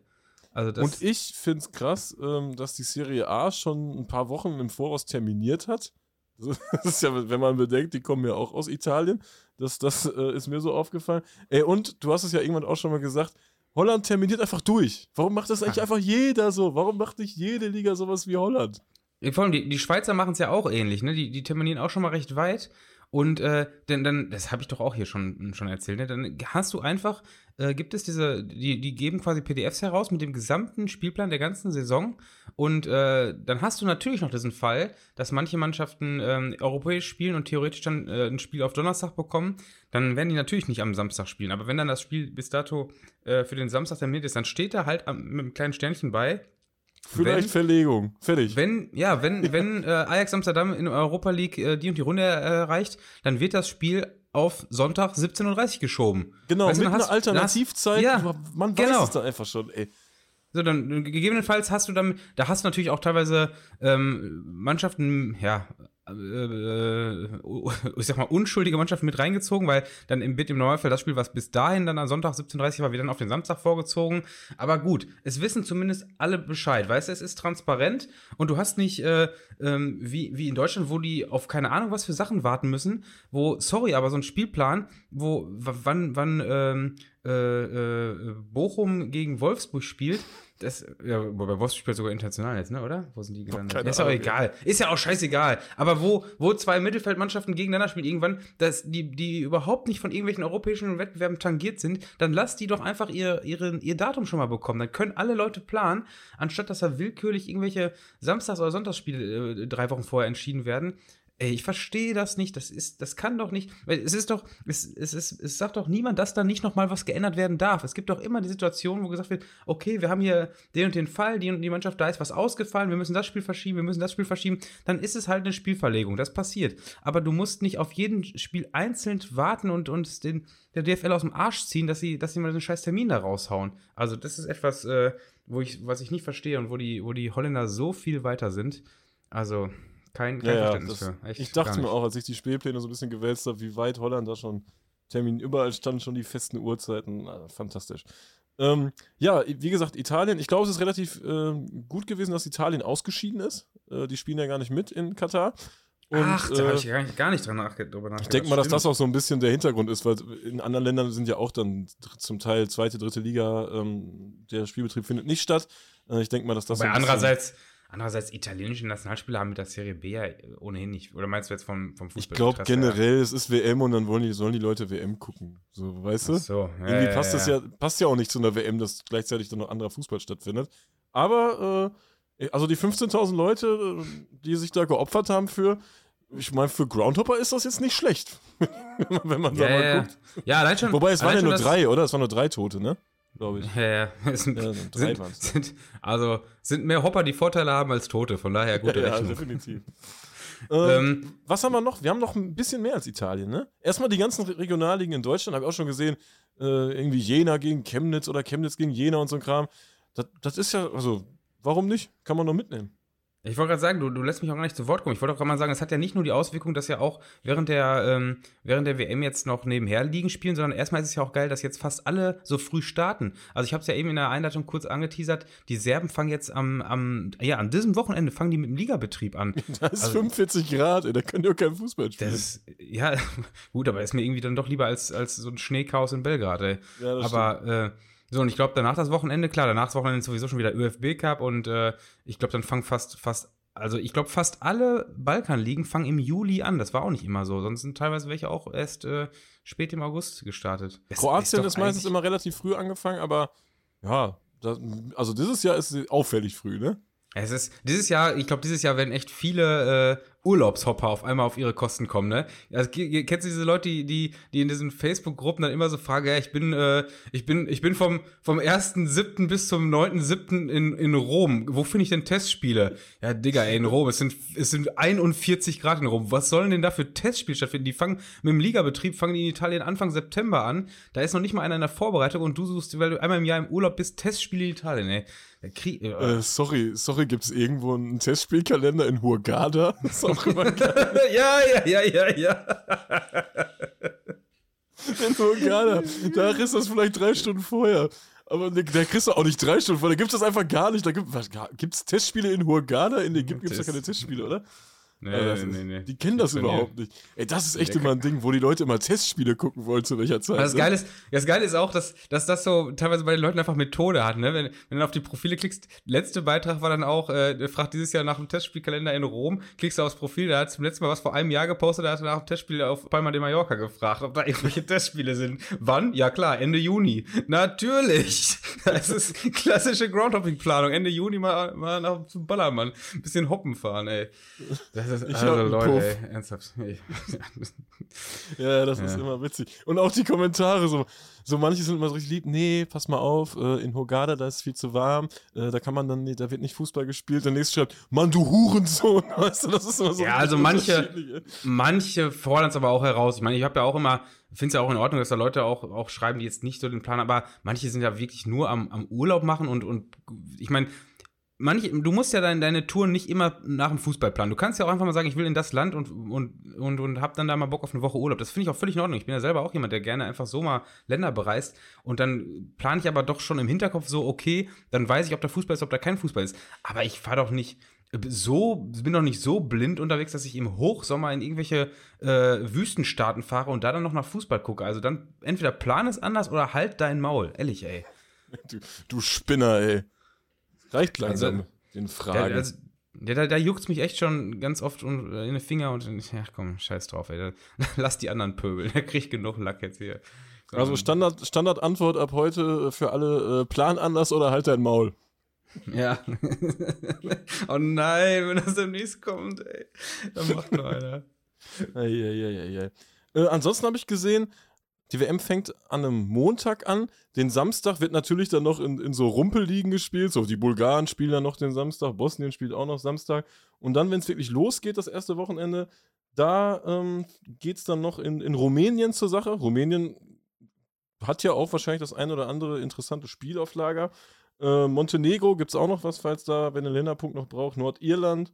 Also Und ich finde es krass, ähm, dass die Serie A schon ein paar Wochen im Voraus terminiert hat. Das ist ja, wenn man bedenkt, die kommen ja auch aus Italien. Das, das äh, ist mir so aufgefallen. Ey, und du hast es ja irgendwann auch schon mal gesagt, Holland terminiert einfach durch. Warum macht das eigentlich einfach jeder so? Warum macht nicht jede Liga sowas wie Holland? Vor allem, die, die Schweizer machen es ja auch ähnlich, ne? Die, die terminieren auch schon mal recht weit. Und äh, denn, dann, das habe ich doch auch hier schon, schon erzählt, ne? dann hast du einfach, äh, gibt es diese, die, die geben quasi PDFs heraus mit dem gesamten Spielplan der ganzen Saison. Und äh, dann hast du natürlich noch diesen Fall, dass manche Mannschaften ähm, europäisch spielen und theoretisch dann äh, ein Spiel auf Donnerstag bekommen. Dann werden die natürlich nicht am Samstag spielen. Aber wenn dann das Spiel bis dato äh, für den Samstag terminiert ist, dann steht da halt am, mit einem kleinen Sternchen bei, Vielleicht wenn, Verlegung. Fertig. Wenn, ja, wenn, wenn äh, Ajax Amsterdam in Europa League äh, die und die Runde erreicht, äh, dann wird das Spiel auf Sonntag 17.30 Uhr geschoben. Genau, weißt, mit einer Alternativzeit. Hast, ja, man weiß genau. es dann einfach schon, ey. So, dann gegebenenfalls hast du dann, da hast du natürlich auch teilweise ähm, Mannschaften, ja, äh, ich sag mal, unschuldige Mannschaften mit reingezogen, weil dann im Bit im Normalfall das Spiel, was bis dahin dann am Sonntag 17.30 war, dann auf den Samstag vorgezogen. Aber gut, es wissen zumindest alle Bescheid. Weißt du, es ist transparent und du hast nicht, äh, ähm, wie, wie in Deutschland, wo die auf keine Ahnung was für Sachen warten müssen, wo, sorry, aber so ein Spielplan, wo, wann, wann, ähm, äh, äh, Bochum gegen Wolfsburg spielt, das, ja, bei Wolfsburg spielt sogar international jetzt, ne, oder? Wo sind die gelandet? ist auch egal. Ist ja auch scheißegal. Aber wo, wo zwei Mittelfeldmannschaften gegeneinander spielen, irgendwann, dass die, die überhaupt nicht von irgendwelchen europäischen Wettbewerben tangiert sind, dann lass die doch einfach ihr, ihre, ihr Datum schon mal bekommen. Dann können alle Leute planen, anstatt dass da willkürlich irgendwelche Samstags- oder Sonntagsspiele äh, drei Wochen vorher entschieden werden. Ey, ich verstehe das nicht. Das ist, das kann doch nicht. Weil es ist doch, es, es, es, es sagt doch niemand, dass da nicht nochmal was geändert werden darf. Es gibt doch immer die Situation, wo gesagt wird, okay, wir haben hier den und den Fall, die und die Mannschaft, da ist was ausgefallen, wir müssen das Spiel verschieben, wir müssen das Spiel verschieben. Dann ist es halt eine Spielverlegung. Das passiert. Aber du musst nicht auf jeden Spiel einzeln warten und uns den, der DFL aus dem Arsch ziehen, dass sie, dass sie mal so einen scheiß Termin da raushauen. Also, das ist etwas, äh, wo ich, was ich nicht verstehe und wo die, wo die Holländer so viel weiter sind. Also, kein, kein ja, Verständnis das, für. Echt ich dachte mir auch, als ich die Spielpläne so ein bisschen gewälzt habe, wie weit Holland da schon Termin, überall standen schon die festen Uhrzeiten. Also, fantastisch. Ähm, ja, wie gesagt, Italien, ich glaube, es ist relativ äh, gut gewesen, dass Italien ausgeschieden ist. Äh, die spielen ja gar nicht mit in Katar. Und, Ach, da äh, habe ich gar nicht, gar nicht dran nachgedacht. Ich denke mal, dass das auch so ein bisschen der Hintergrund ist, weil in anderen Ländern sind ja auch dann zum Teil zweite, dritte Liga, ähm, der Spielbetrieb findet nicht statt. Äh, ich denke mal, dass das. So andererseits, Andererseits, italienische Nationalspieler haben mit der Serie B ja ohnehin nicht. Oder meinst du jetzt vom, vom Fußball? Ich glaube generell, ja? es ist WM und dann wollen die, sollen die Leute WM gucken. So, weißt du? Ach so, ja, Irgendwie passt ja, das ja, passt ja auch nicht zu einer WM, dass gleichzeitig dann noch anderer Fußball stattfindet. Aber, äh, also die 15.000 Leute, die sich da geopfert haben für, ich meine, für Groundhopper ist das jetzt nicht schlecht. wenn man da mal guckt. Ja, allein schon. Wobei, es waren ja nur drei, oder? Es waren nur drei Tote, ne? Glaube ich. Ja, ja. sind, ja sind, sind, also sind mehr Hopper, die Vorteile haben als Tote, von daher gute ja, Rechnung. Ja, definitiv. ähm, was haben wir noch? Wir haben noch ein bisschen mehr als Italien, ne? Erstmal die ganzen Regionalligen in Deutschland, habe ich auch schon gesehen, äh, irgendwie Jena gegen Chemnitz oder Chemnitz gegen Jena und so ein Kram. Das, das ist ja, also, warum nicht? Kann man noch mitnehmen. Ich wollte gerade sagen, du, du lässt mich auch gar nicht zu Wort kommen. Ich wollte auch gerade mal sagen, es hat ja nicht nur die Auswirkung, dass ja auch während der, ähm, während der WM jetzt noch nebenher liegen spielen, sondern erstmal ist es ja auch geil, dass jetzt fast alle so früh starten. Also ich habe es ja eben in der Einleitung kurz angeteasert, die Serben fangen jetzt am, am, ja, an diesem Wochenende fangen die mit dem Ligabetrieb an. Das ist also, 45 Grad, ey, da können die auch kein Fußball spielen. Das ja, gut, aber ist mir irgendwie dann doch lieber als, als so ein Schneechaos in Belgrad, ey. Ja, das aber, äh, so, und ich glaube, danach das Wochenende, klar, danach das Wochenende ist sowieso schon wieder ÖFB Cup und äh, ich glaube, dann fangen fast, fast also ich glaube, fast alle Balkanligen fangen im Juli an. Das war auch nicht immer so. Sonst sind teilweise welche auch erst äh, spät im August gestartet. Das Kroatien ist, ist meistens immer relativ früh angefangen, aber ja, das, also dieses Jahr ist es auffällig früh, ne? Es ist dieses Jahr, ich glaube, dieses Jahr werden echt viele äh, Urlaubshopper auf einmal auf ihre Kosten kommen, ne? Also, kennst du diese Leute, die, die, die in diesen Facebook-Gruppen dann immer so fragen, ja, ich bin, äh, ich bin, ich bin vom, vom 1.7. bis zum 9.7. in, in Rom. Wo finde ich denn Testspiele? Ja, Digga, ey, in Rom. Es sind, es sind 41 Grad in Rom. Was sollen denn da für Testspiele stattfinden? Die fangen mit dem Ligabetrieb, fangen die in Italien Anfang September an. Da ist noch nicht mal einer in der Vorbereitung und du suchst, weil du einmal im Jahr im Urlaub bist, Testspiele in Italien, ey. Krieg, äh, äh, sorry, sorry, gibt es irgendwo einen Testspielkalender in Hurghada? Auch immer ja, ja, ja, ja, ja. in Hurghada, da ist das vielleicht drei Stunden vorher. Aber da kriegst du auch nicht drei Stunden vorher, da gibt es das einfach gar nicht. Da gibt es Testspiele in Hurghada? In Ägypten gibt es ja keine Testspiele, oder? Nee, also nee, nee, Die kennen das überhaupt nicht. Ey, das ist echt immer ein Ding, wo die Leute immer Testspiele gucken wollen, zu welcher Zeit. Das, ne? Geile, ist, das Geile ist auch, dass, dass das so teilweise bei den Leuten einfach Methode hat. Ne? Wenn, wenn du auf die Profile klickst, letzte Beitrag war dann auch, äh, fragt dieses Jahr nach dem Testspielkalender in Rom, klickst du aufs Profil, da hat zum letzten Mal was vor einem Jahr gepostet, da hat er nach dem Testspiel auf Palma de Mallorca gefragt, ob da irgendwelche Testspiele sind. Wann? Ja klar, Ende Juni. Natürlich. Das ist klassische Groundhopping-Planung. Ende Juni mal, mal nach zum Ballermann. Ein bisschen hoppen fahren, ey. Das ist, ich also Leute, Puff. ey, ernsthaft. ja, das ja. ist immer witzig. Und auch die Kommentare, so, so manche sind immer so richtig lieb, nee, pass mal auf, äh, in Hogada, da ist viel zu warm, äh, da kann man dann, da wird nicht Fußball gespielt. Der nächste schreibt, Mann, du Hurensohn, weißt du, das ist immer so. Ja, also manche, manche fordern es aber auch heraus. Ich meine, ich habe ja auch immer, finde es ja auch in Ordnung, dass da Leute auch, auch schreiben, die jetzt nicht so den Plan haben, aber manche sind ja wirklich nur am, am Urlaub machen und, und ich meine, manche, du musst ja deine, deine Touren nicht immer nach dem Fußball planen. Du kannst ja auch einfach mal sagen, ich will in das Land und, und, und, und hab dann da mal Bock auf eine Woche Urlaub. Das finde ich auch völlig in Ordnung. Ich bin ja selber auch jemand, der gerne einfach so mal Länder bereist. Und dann plane ich aber doch schon im Hinterkopf so, okay, dann weiß ich, ob da Fußball ist, ob da kein Fußball ist. Aber ich fahre doch nicht so, bin doch nicht so blind unterwegs, dass ich im Hochsommer in irgendwelche äh, Wüstenstaaten fahre und da dann noch nach Fußball gucke. Also dann entweder plan es anders oder halt dein Maul. Ehrlich, ey. Du, du Spinner, ey. Reicht langsam also, den Fragen. Also, ja, da, da juckt es mich echt schon ganz oft in den Finger und ja, komm, scheiß drauf, ey. Lass die anderen pöbeln. Der kriegt genug Lack jetzt hier. Also Standard, Standardantwort ab heute für alle: äh, Plan anders oder halt dein Maul. Ja. oh nein, wenn das demnächst kommt, ey. Dann macht nur einer. Eieieiei. Äh, ansonsten habe ich gesehen, die WM fängt an einem Montag an. Den Samstag wird natürlich dann noch in, in so Rumpelligen gespielt. So, die Bulgaren spielen dann noch den Samstag, Bosnien spielt auch noch Samstag. Und dann, wenn es wirklich losgeht, das erste Wochenende, da ähm, geht es dann noch in, in Rumänien zur Sache. Rumänien hat ja auch wahrscheinlich das ein oder andere interessante Spiel auf Lager. Äh, Montenegro gibt es auch noch was, falls da, wenn ihr Länderpunkt noch braucht. Nordirland.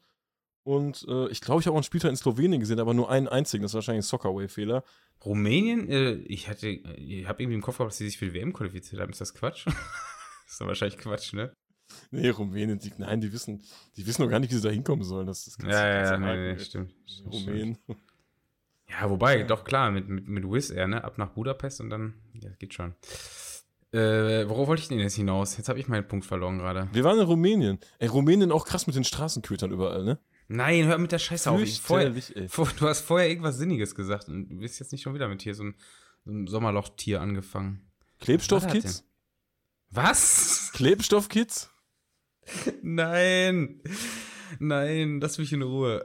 Und äh, ich glaube, ich habe auch einen Spieltag in Slowenien gesehen, aber nur einen einzigen. Das ist wahrscheinlich ein Soccerway-Fehler. Rumänien? Äh, ich hatte, ich habe irgendwie im Kopf gehabt, dass sie sich für die WM qualifiziert haben. Ist das Quatsch? ist doch wahrscheinlich Quatsch, ne? Nee, Rumänien, die, nein, die wissen, die wissen noch gar nicht, wie sie da hinkommen sollen. Das, das ja, ja, ja, nee, nee, stimmt. Rumänien. Ja, wobei, ja. doch klar, mit, mit, mit Wizz Air, ne? Ab nach Budapest und dann, ja, geht schon. Äh, worauf wollte ich denn jetzt hinaus? Jetzt habe ich meinen Punkt verloren gerade. Wir waren in Rumänien. Ey, Rumänien auch krass mit den Straßenkötern überall, ne? Nein, hör mit der Scheiße auf. Vorher, du hast vorher irgendwas Sinniges gesagt und du bist jetzt nicht schon wieder mit hier so ein, so ein Sommerlochtier angefangen. Klebstoffkids? Was? Klebstoffkids? Nein. Nein, lass mich in Ruhe.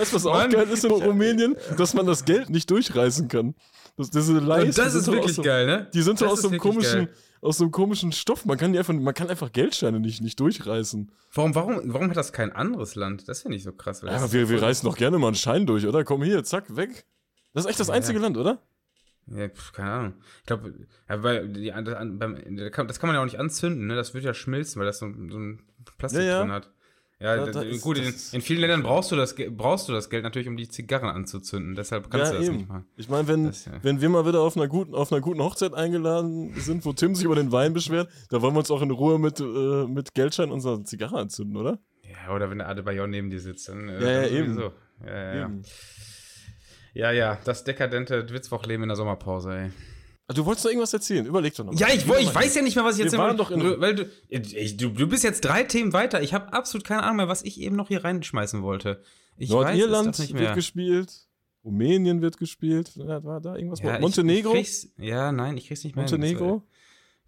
Weißt du, was auch geil ist in Rumänien? Dass man das Geld nicht durchreißen kann. Das, diese Leisten, das ist wirklich so, geil, ne? Die sind so aus so einem komischen, geil aus so einem komischen Stoff. Man kann, die einfach, man kann einfach Geldscheine nicht, nicht durchreißen. Warum, warum, warum hat das kein anderes Land? Das finde ich so krass. Ja, wir, wir reißen doch gerne mal einen Schein durch, oder? Komm hier, zack, weg. Das ist echt das einzige ja. Land, oder? Ja, pf, keine Ahnung. Ich glaube, ja, weil die, das, beim, das kann man ja auch nicht anzünden, ne? Das wird ja schmilzen, weil das so, so ein Plastik ja. drin hat. Ja, Ja, ist- gut, in, in vielen Ländern brauchst du, das, brauchst du das Geld natürlich, um die Zigarren anzuzünden. Deshalb kannst du das nicht machen. Ich meine, wenn, Das, ja. wenn wir mal wieder auf einer, guten, auf einer guten Hochzeit eingeladen sind, wo Tim sich über den Wein beschwert, da wollen wir uns auch in Ruhe mit, äh, mit Geldschein unsere Zigarre anzünden, oder? Ja, oder wenn der Adebayor neben dir sitzt, dann. äh, Ja, ja, eben. Ja, ja, ja. Eben. ja, ja, das dekadente Witzwochleben in der Sommerpause, ey. Ah, Du wolltest noch irgendwas erzählen, überleg doch noch. mal. Ja, ich, woll- ich weiß ja nicht mehr, was ich Wir jetzt waren doch in- weil du, ich, du, du bist jetzt drei Themen weiter. Ich habe absolut keine Ahnung mehr, was ich eben noch hier reinschmeißen wollte. Ich Nordirland weiß wird gespielt, Rumänien wird gespielt, war da irgendwas? Ja, ich- Montenegro? Ich, ja, nein, ich krieg's nicht mehr. hin. Montenegro?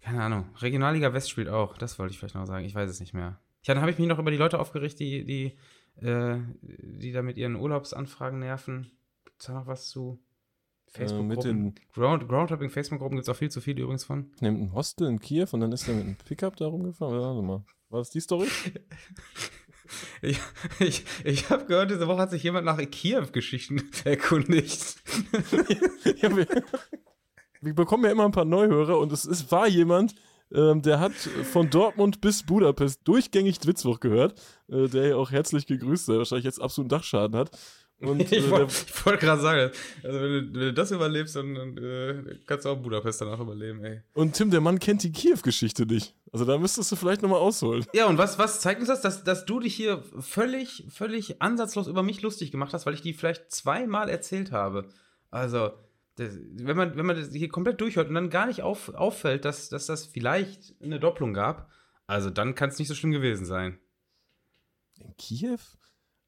Äh, keine Ahnung. Regionalliga West spielt auch. Das wollte ich vielleicht noch sagen. Ich weiß es nicht mehr. Ja, dann habe ich mich noch über die Leute aufgeregt, die, die, äh, die da mit ihren Urlaubsanfragen nerven. Gibt's da noch was zu? Äh, mit Facebook-Gruppen. den, Ground, Groundhopping Facebook-Gruppen gibt es auch viel zu viele übrigens von. nimmt ein Hostel in Kiew und dann ist er mit einem Pickup da rumgefahren. Warte mal. War das die Story? Ich, ich, ich habe gehört, diese Woche hat sich jemand nach Kiew-Geschichten erkundigt. ja, wir, wir bekommen ja immer ein paar Neuhörer und es ist, war jemand, ähm, der hat von Dortmund bis Budapest durchgängig Dwitzwoch gehört, äh, der ja auch herzlich gegrüßt, der wahrscheinlich jetzt absoluten Dachschaden hat. Und ich wollte wollt gerade sagen, also wenn du, wenn du das überlebst, dann, dann äh, kannst du auch Budapest danach überleben, ey. und Tim, der Mann kennt die Kiew-Geschichte nicht. Also da müsstest du vielleicht nochmal ausholen. Ja, und was, was zeigt uns das? Dass, dass du dich hier völlig, völlig ansatzlos über mich lustig gemacht hast, weil ich die vielleicht zweimal erzählt habe. Also, das, wenn, man, wenn man das hier komplett durchhört und dann gar nicht auf, auffällt, dass, dass das vielleicht eine Doppelung gab, also dann kann es nicht so schlimm gewesen sein. In Kiew?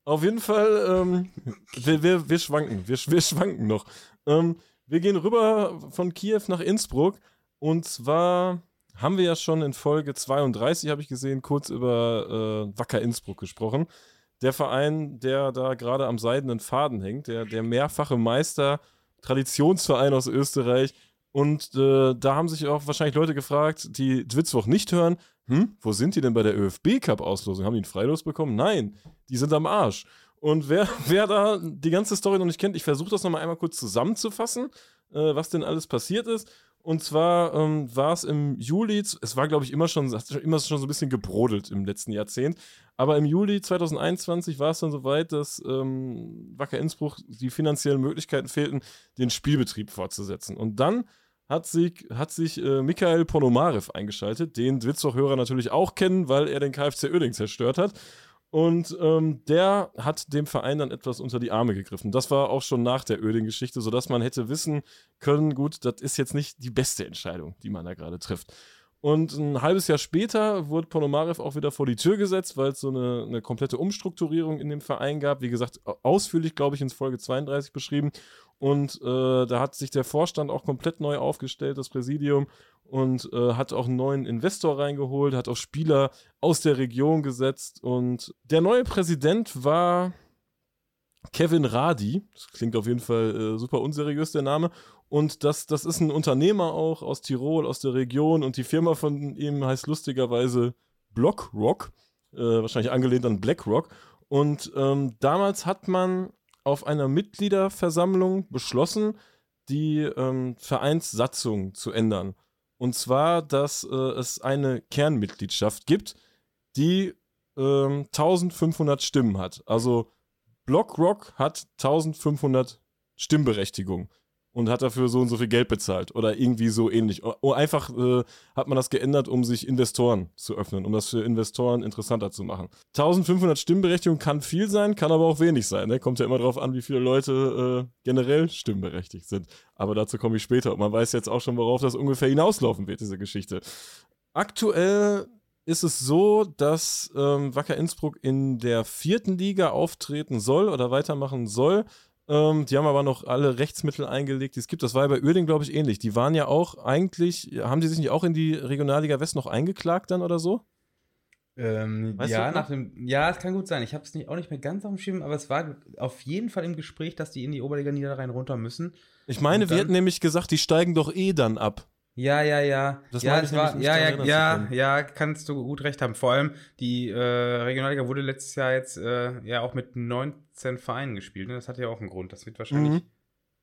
Auf jeden Fall, ähm, wir, wir, wir schwanken, wir, wir schwanken noch. Ähm, wir gehen rüber von Kiew nach Innsbruck und zwar haben wir ja schon in Folge 32, habe ich gesehen, kurz über äh, Wacker Innsbruck gesprochen. Der Verein, der da gerade am seidenen Faden hängt, der, der mehrfache Meister, Traditionsverein aus Österreich. Und äh, da haben sich auch wahrscheinlich Leute gefragt, die Dwitzwoch nicht hören, hm, wo sind die denn bei der ÖFB-Cup-Auslosung? Haben die einen Freilos bekommen? Nein, die sind am Arsch. Und wer, wer da die ganze Story noch nicht kennt, ich versuche das nochmal einmal kurz zusammenzufassen, äh, was denn alles passiert ist. Und zwar ähm, war es im Juli, es war glaube ich immer schon, hat immer schon so ein bisschen gebrodelt im letzten Jahrzehnt, aber im Juli 2021 war es dann soweit, dass ähm, Wacker Innsbruck die finanziellen Möglichkeiten fehlten, den Spielbetrieb fortzusetzen. Und dann hat sich, hat sich äh, Michael Ponomarev eingeschaltet, den Dwitzwoch-Hörer natürlich auch kennen, weil er den KfC Oerding zerstört hat. Und ähm, der hat dem Verein dann etwas unter die Arme gegriffen. Das war auch schon nach der Oerding-Geschichte, sodass man hätte wissen können, gut, das ist jetzt nicht die beste Entscheidung, die man da gerade trifft. Und ein halbes Jahr später wurde Ponomarev auch wieder vor die Tür gesetzt, weil es so eine, eine komplette Umstrukturierung in dem Verein gab. Wie gesagt, ausführlich, glaube ich, in Folge 32 beschrieben. Und äh, da hat sich der Vorstand auch komplett neu aufgestellt, das Präsidium, und äh, hat auch einen neuen Investor reingeholt, hat auch Spieler aus der Region gesetzt. Und der neue Präsident war Kevin Radi. Das klingt auf jeden Fall äh, super unseriös, der Name. Und das, das ist ein Unternehmer auch aus Tirol, aus der Region. Und die Firma von ihm heißt lustigerweise Blockrock. Äh, wahrscheinlich angelehnt an BlackRock. Und ähm, damals hat man auf einer Mitgliederversammlung beschlossen, die ähm, Vereinssatzung zu ändern. Und zwar, dass äh, es eine Kernmitgliedschaft gibt, die ähm, 1500 Stimmen hat. Also BlockRock hat 1500 Stimmberechtigung und hat dafür so und so viel Geld bezahlt oder irgendwie so ähnlich. O einfach äh, hat man das geändert, um sich Investoren zu öffnen, um das für Investoren interessanter zu machen. 1500 Stimmberechtigung kann viel sein, kann aber auch wenig sein. Ne? Kommt ja immer darauf an, wie viele Leute äh, generell stimmberechtigt sind. Aber dazu komme ich später. Und man weiß jetzt auch schon, worauf das ungefähr hinauslaufen wird, diese Geschichte. Aktuell ist es so, dass ähm, Wacker Innsbruck in der vierten Liga auftreten soll oder weitermachen soll. Ähm, die haben aber noch alle Rechtsmittel eingelegt, die es gibt. Das war ja bei Uerding, glaube ich, ähnlich. Die waren ja auch eigentlich, haben die sich nicht auch in die Regionalliga West noch eingeklagt dann oder so? Ähm, ja, nach dem, ja, es kann gut sein. Ich habe es nicht, auch nicht mehr ganz auf dem Schirm, aber es war auf jeden Fall im Gespräch, dass die in die Oberliga Niederrhein runter müssen. Ich meine, wir hätten nämlich gesagt, die steigen doch eh dann ab. Ja, ja, ja. Das ja, war, ja, ja, ja, ja, kannst du gut recht haben. Vor allem die äh, Regionalliga wurde letztes Jahr jetzt äh, ja auch mit 19 Vereinen gespielt. Ne? Das hat ja auch einen Grund. Das wird wahrscheinlich. Mhm.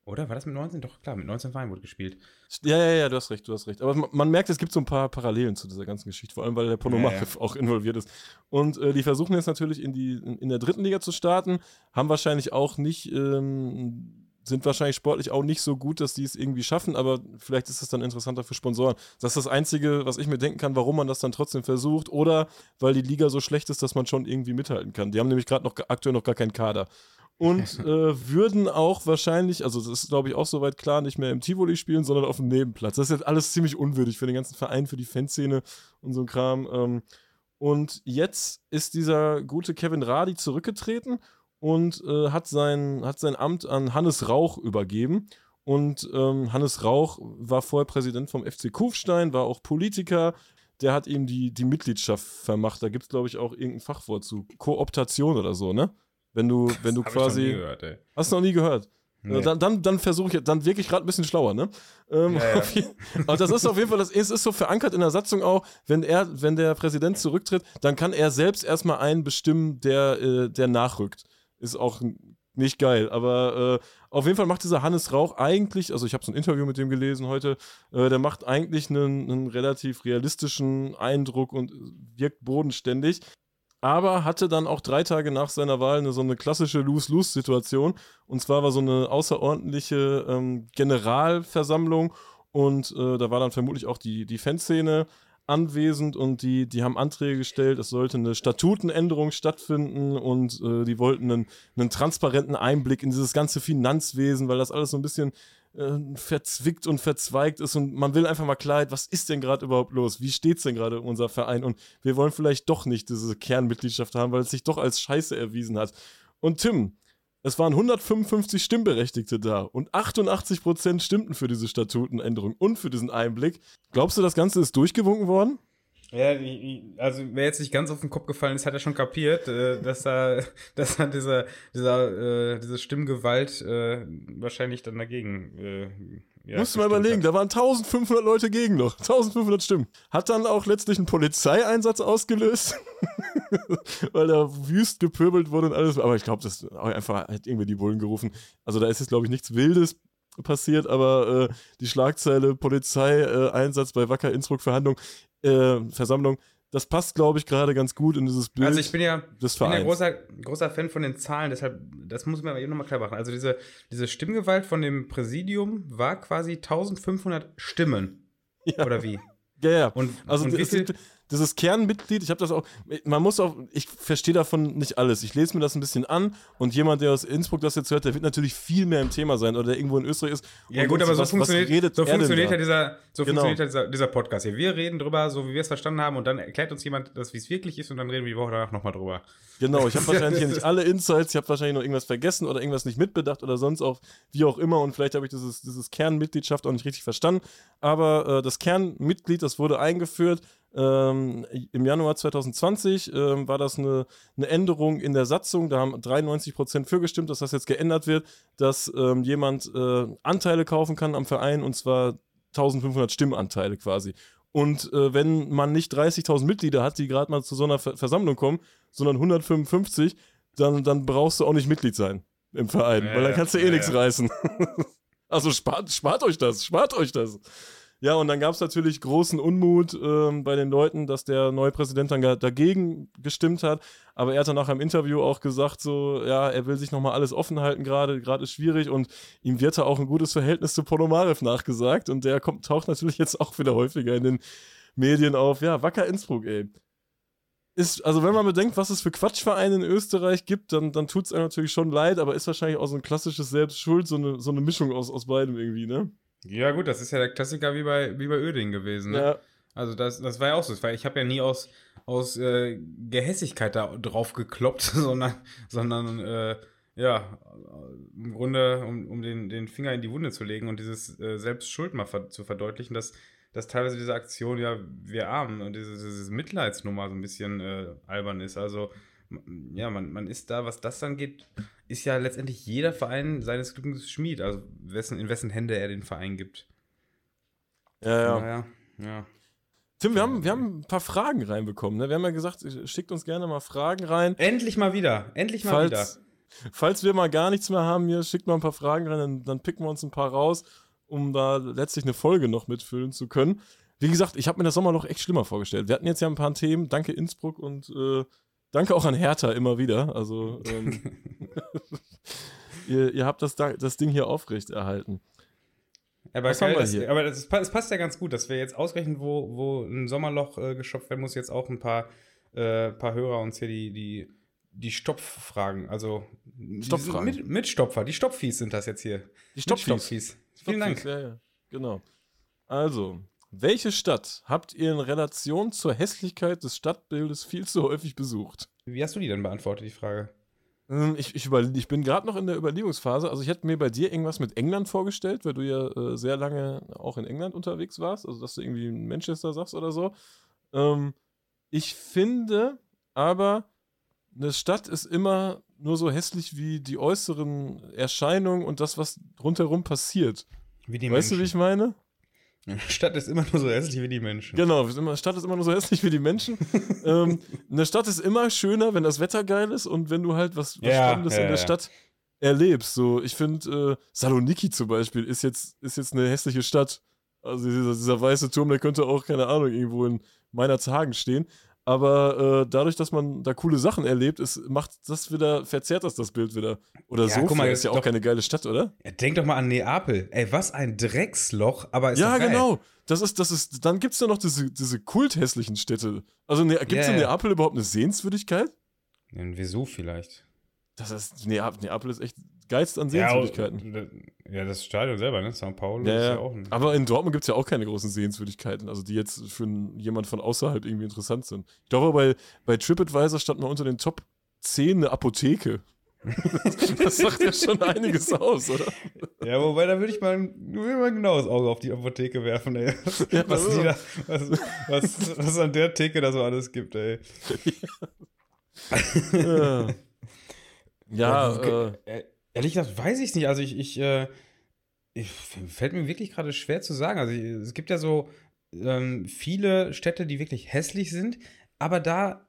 Oder war das mit 19? Doch, klar, mit 19 Vereinen wurde gespielt. Ja, ja, ja, du hast recht, du hast recht. Aber man, man merkt, es gibt so ein paar Parallelen zu dieser ganzen Geschichte, vor allem weil der Ponomarev ja, ja. auch involviert ist. Und äh, die versuchen jetzt natürlich in, die, in, in, der dritten Liga zu starten, haben wahrscheinlich auch nicht, ähm, sind wahrscheinlich sportlich auch nicht so gut, dass die es irgendwie schaffen, aber vielleicht ist es dann interessanter für Sponsoren. Das ist das Einzige, was ich mir denken kann, warum man das dann trotzdem versucht oder weil die Liga so schlecht ist, dass man schon irgendwie mithalten kann. Die haben nämlich gerade noch aktuell noch gar keinen Kader und äh, würden auch wahrscheinlich, also das ist glaube ich auch soweit klar, nicht mehr im Tivoli spielen, sondern auf dem Nebenplatz. Das ist jetzt alles ziemlich unwürdig für den ganzen Verein, für die Fanszene und so ein Kram. Ähm, und jetzt ist dieser gute Kevin Radi zurückgetreten und äh, hat, sein, hat sein Amt an Hannes Rauch übergeben. Und ähm, Hannes Rauch war vorher Präsident vom FC Kufstein, war auch Politiker. Der hat ihm die, die Mitgliedschaft vermacht. Da gibt es, glaube ich, auch irgendein Fachwort zu. Kooptation oder so, ne? Wenn du, wenn du quasi. Ich noch nie gehört, ey. Hast du noch nie gehört? Nee. Dann, dann, dann versuche ich, dann wirklich gerade ein bisschen schlauer, ne? Ähm, ja, ja. aber das ist auf jeden Fall, das es ist so verankert in der Satzung auch, wenn er, wenn der Präsident zurücktritt, dann kann er selbst erstmal einen bestimmen, der, äh, der nachrückt. Ist auch nicht geil, aber äh, auf jeden Fall macht dieser Hannes Rauch eigentlich, also ich habe so ein Interview mit dem gelesen heute, äh, der macht eigentlich einen, einen relativ realistischen Eindruck und wirkt bodenständig aber hatte dann auch drei Tage nach seiner Wahl eine, so eine klassische Lose-Lose-Situation. Und zwar war so eine außerordentliche ähm, Generalversammlung und äh, da war dann vermutlich auch die, die Fanszene anwesend und die, die haben Anträge gestellt, es sollte eine Statutenänderung stattfinden und äh, die wollten einen, einen transparenten Einblick in dieses ganze Finanzwesen, weil das alles so ein bisschen äh, verzwickt und verzweigt ist und man will einfach mal Klarheit, was ist denn gerade überhaupt los? Wie steht es denn gerade um unser Verein? Und wir wollen vielleicht doch nicht diese Kernmitgliedschaft haben, weil es sich doch als Scheiße erwiesen hat. Und Tim, es waren 155 Stimmberechtigte da und 88% stimmten für diese Statutenänderung und für diesen Einblick. Glaubst du, das Ganze ist durchgewunken worden? Ja, also wer jetzt nicht ganz auf den Kopf gefallen ist, hat ja schon kapiert, äh, dass da, dass da dieser, dieser, äh, diese Stimmgewalt äh, wahrscheinlich dann dagegen. Ja, Musst du mal überlegen, hat. da waren 1500 Leute gegen noch. 1500 Stimmen. Hat dann auch letztlich einen Polizeieinsatz ausgelöst, weil da wüst gepöbelt wurde und alles. Aber ich glaube, das einfach hat irgendwie die Bullen gerufen. Also da ist jetzt, glaube ich, nichts Wildes passiert, aber äh, die Schlagzeile Polizeieinsatz bei Wacker Innsbruck Verhandlung äh, Versammlung. Das passt, glaube ich, gerade ganz gut in dieses Bild. Also ich bin ja, des bin ja großer, großer Fan von den Zahlen, deshalb, das muss man eben nochmal klar machen. Also diese, diese Stimmgewalt von dem Präsidium war quasi 1500 Stimmen. Ja. Oder wie? Ja, ja. Und, also und wie viel, dieses Kernmitglied, ich habe das auch, man muss auch, ich verstehe davon nicht alles. Ich lese mir das ein bisschen an und jemand, der aus Innsbruck das jetzt hört, der wird natürlich viel mehr im Thema sein oder der irgendwo in Österreich ist. Ja gut, aber so was, funktioniert, was so funktioniert ja dieser, so genau. funktioniert dieser, dieser Podcast hier. Wir reden drüber, so wie wir es verstanden haben und dann erklärt uns jemand das, wie es wirklich ist und dann reden wir die Woche danach nochmal drüber. Genau, ich habe wahrscheinlich hier nicht alle Insights, ich habe wahrscheinlich noch irgendwas vergessen oder irgendwas nicht mitbedacht oder sonst auch, wie auch immer und vielleicht habe ich dieses, dieses Kernmitgliedschaft auch nicht richtig verstanden. Aber äh, das Kernmitglied, das wurde eingeführt ähm, Im Januar 2020 ähm, war das eine, eine, Änderung in der Satzung. Da haben 93 Prozent für gestimmt, dass das jetzt geändert wird, dass ähm, jemand äh, Anteile kaufen kann am Verein und zwar 1500 Stimmanteile quasi. Und äh, wenn man nicht 30.000 Mitglieder hat, die gerade mal zu so einer Ver Versammlung kommen, sondern 155, dann, dann brauchst du auch nicht Mitglied sein im Verein, ja, weil dann kannst du eh ja, nichts ja. reißen. also spart, spart euch das, spart euch das. Ja, und dann gab es natürlich großen Unmut ähm, bei den Leuten, dass der neue Präsident dann dagegen gestimmt hat. Aber er hat dann nach einem Interview auch gesagt, so, ja, er will sich nochmal alles offen halten gerade, gerade ist schwierig und ihm wird da auch ein gutes Verhältnis zu Ponomarev nachgesagt und der kommt, taucht natürlich jetzt auch wieder häufiger in den Medien auf. Ja, Wacker Innsbruck, ey. Ist, also wenn man bedenkt, was es für Quatschvereine in Österreich gibt, dann, dann tut es einem natürlich schon leid, aber ist wahrscheinlich auch so ein klassisches Selbstschuld, so eine, so eine Mischung aus, aus beidem irgendwie, ne? Ja, gut, das ist ja der Klassiker wie bei, wie bei Öding gewesen. Ne? Ja. Also, das, das war ja auch so. ich habe ja nie aus, aus äh, Gehässigkeit da drauf gekloppt, sondern, sondern äh, ja, im Grunde, um, um den, den Finger in die Wunde zu legen und dieses äh, Selbstschuld mal ver zu verdeutlichen, dass, dass teilweise diese Aktion, ja, wir armen und diese, diese Mitleidsnummer so ein bisschen äh, albern ist. Also, ja, man, man ist da, was das angeht, ist ja letztendlich jeder Verein seines Glückes Schmied, also wessen, in wessen Hände er den Verein gibt. Ja, ja. ja, ja. Tim, wir haben, wir haben ein paar Fragen reinbekommen. Ne? Wir haben ja gesagt, schickt uns gerne mal Fragen rein. Endlich mal wieder. Endlich mal falls, wieder. Falls wir mal gar nichts mehr haben hier, schickt mal ein paar Fragen rein, dann, dann picken wir uns ein paar raus, um da letztlich eine Folge noch mitfüllen zu können. Wie gesagt, ich habe mir das Sommerloch echt schlimmer vorgestellt. Wir hatten jetzt ja ein paar Themen. Danke Innsbruck und äh, danke auch an Hertha immer wieder. Also ähm, ihr, ihr, habt das, das Ding hier aufrecht erhalten. Aber, geil, das, aber das, das, passt ja ganz gut, dass wir jetzt ausrechnen, wo, wo ein Sommerloch äh, gestopft werden muss, jetzt auch ein paar, äh, paar Hörer uns hier die, die, die Stopffragen, also Stopffragen. Mit, Mitstopfer, die Stopfies sind das jetzt hier. Die Stopfies. Vielen Dank. Ja, ja. Genau. Also, welche Stadt habt ihr in Relation zur Hässlichkeit des Stadtbildes viel zu häufig besucht? Wie hast du die denn beantwortet, die Frage? Ähm, ich, ich, über, ich bin gerade noch in der Überlegungsphase. Also ich hätte mir bei dir irgendwas mit England vorgestellt, weil du ja äh, sehr lange auch in England unterwegs warst. Also dass du irgendwie in Manchester sagst oder so. Ähm, ich finde aber, eine Stadt ist immer nur so hässlich wie die äußeren Erscheinungen und das, was rundherum passiert. Wie die weißt Menschen. du, wie ich meine? Stadt ist immer nur so hässlich wie die Menschen. Genau, Stadt ist immer nur so hässlich wie die Menschen. ähm, eine Stadt ist immer schöner, wenn das Wetter geil ist und wenn du halt was, was Ja, Spannendes ja, in der ja. Stadt erlebst. So, ich finde, äh, Saloniki zum Beispiel ist jetzt, ist jetzt eine hässliche Stadt. Also dieser, dieser weiße Turm, der könnte auch, keine Ahnung, irgendwo in meiner Zagen stehen. Aber äh, dadurch, dass man da coole Sachen erlebt, ist, macht das wieder, verzerrt das das Bild wieder. Oder Ja, Sofia guck mal, ist ja auch doch- keine geile Stadt, oder? Ja, denk doch mal an Neapel. Ey, was ein Drecksloch, aber ist ja, genau. Das ist, das ist, dann gibt es ja noch diese, diese kulthässlichen Städte. Also ne, gibt es Ja, in. Neapel überhaupt eine Sehenswürdigkeit? In Vesuv vielleicht. Das ist, Neapel, Neapel ist echt geilst an Sehenswürdigkeiten. Ja, ja, das Stadion selber, ne? São Paulo Ja, ist ja. ja auch ein. Aber in Dortmund gibt es ja auch keine großen Sehenswürdigkeiten, also die jetzt für jemand von außerhalb irgendwie interessant sind. Ich glaube, bei, bei TripAdvisor stand mal unter den Top 10 eine Apotheke. das sagt ja schon einiges aus, oder? Ja, wobei, da würde ich mal, würde mal ein genaues Auge auf die Apotheke werfen, ey. Ja, was, die ist- da, was, was, was an der Theke da so alles gibt, ey. Ja, ja okay. äh, Äh, Ehrlich gesagt, weiß ich nicht. Also ich, ich, äh, ich fällt mir wirklich gerade schwer zu sagen. Also ich, es gibt ja so ähm, viele Städte, die wirklich hässlich sind, aber da,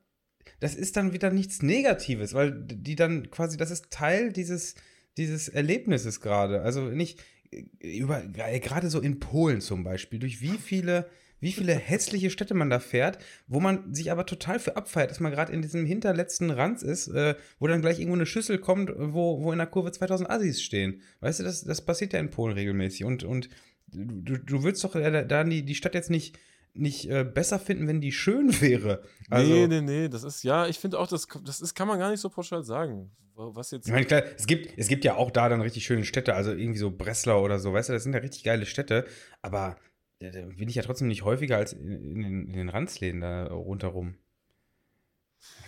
das ist dann wieder nichts Negatives, weil die dann quasi, das ist Teil dieses, dieses Erlebnisses gerade. Also nicht äh, über, äh, gerade so in Polen zum Beispiel, durch wie viele wie viele hässliche Städte man da fährt, wo man sich aber total für abfeiert, dass man gerade in diesem hinterletzten Ranz ist, äh, wo dann gleich irgendwo eine Schüssel kommt, wo, wo in der Kurve 2000 Assis stehen. Weißt du, das, das passiert ja in Polen regelmäßig. Und, und du, du würdest doch da da die, die Stadt jetzt nicht, nicht äh, besser finden, wenn die schön wäre. Also, nee, nee, nee, das ist, ja, ich finde auch, das, das ist, kann man gar nicht so pauschal sagen. Was jetzt. Ich meine, klar, es gibt, es gibt ja auch da dann richtig schöne Städte, also irgendwie so Breslau oder so, weißt du, das sind ja richtig geile Städte, aber bin ich ja trotzdem nicht häufiger als in, in, den, in den Ranzläden da rundherum.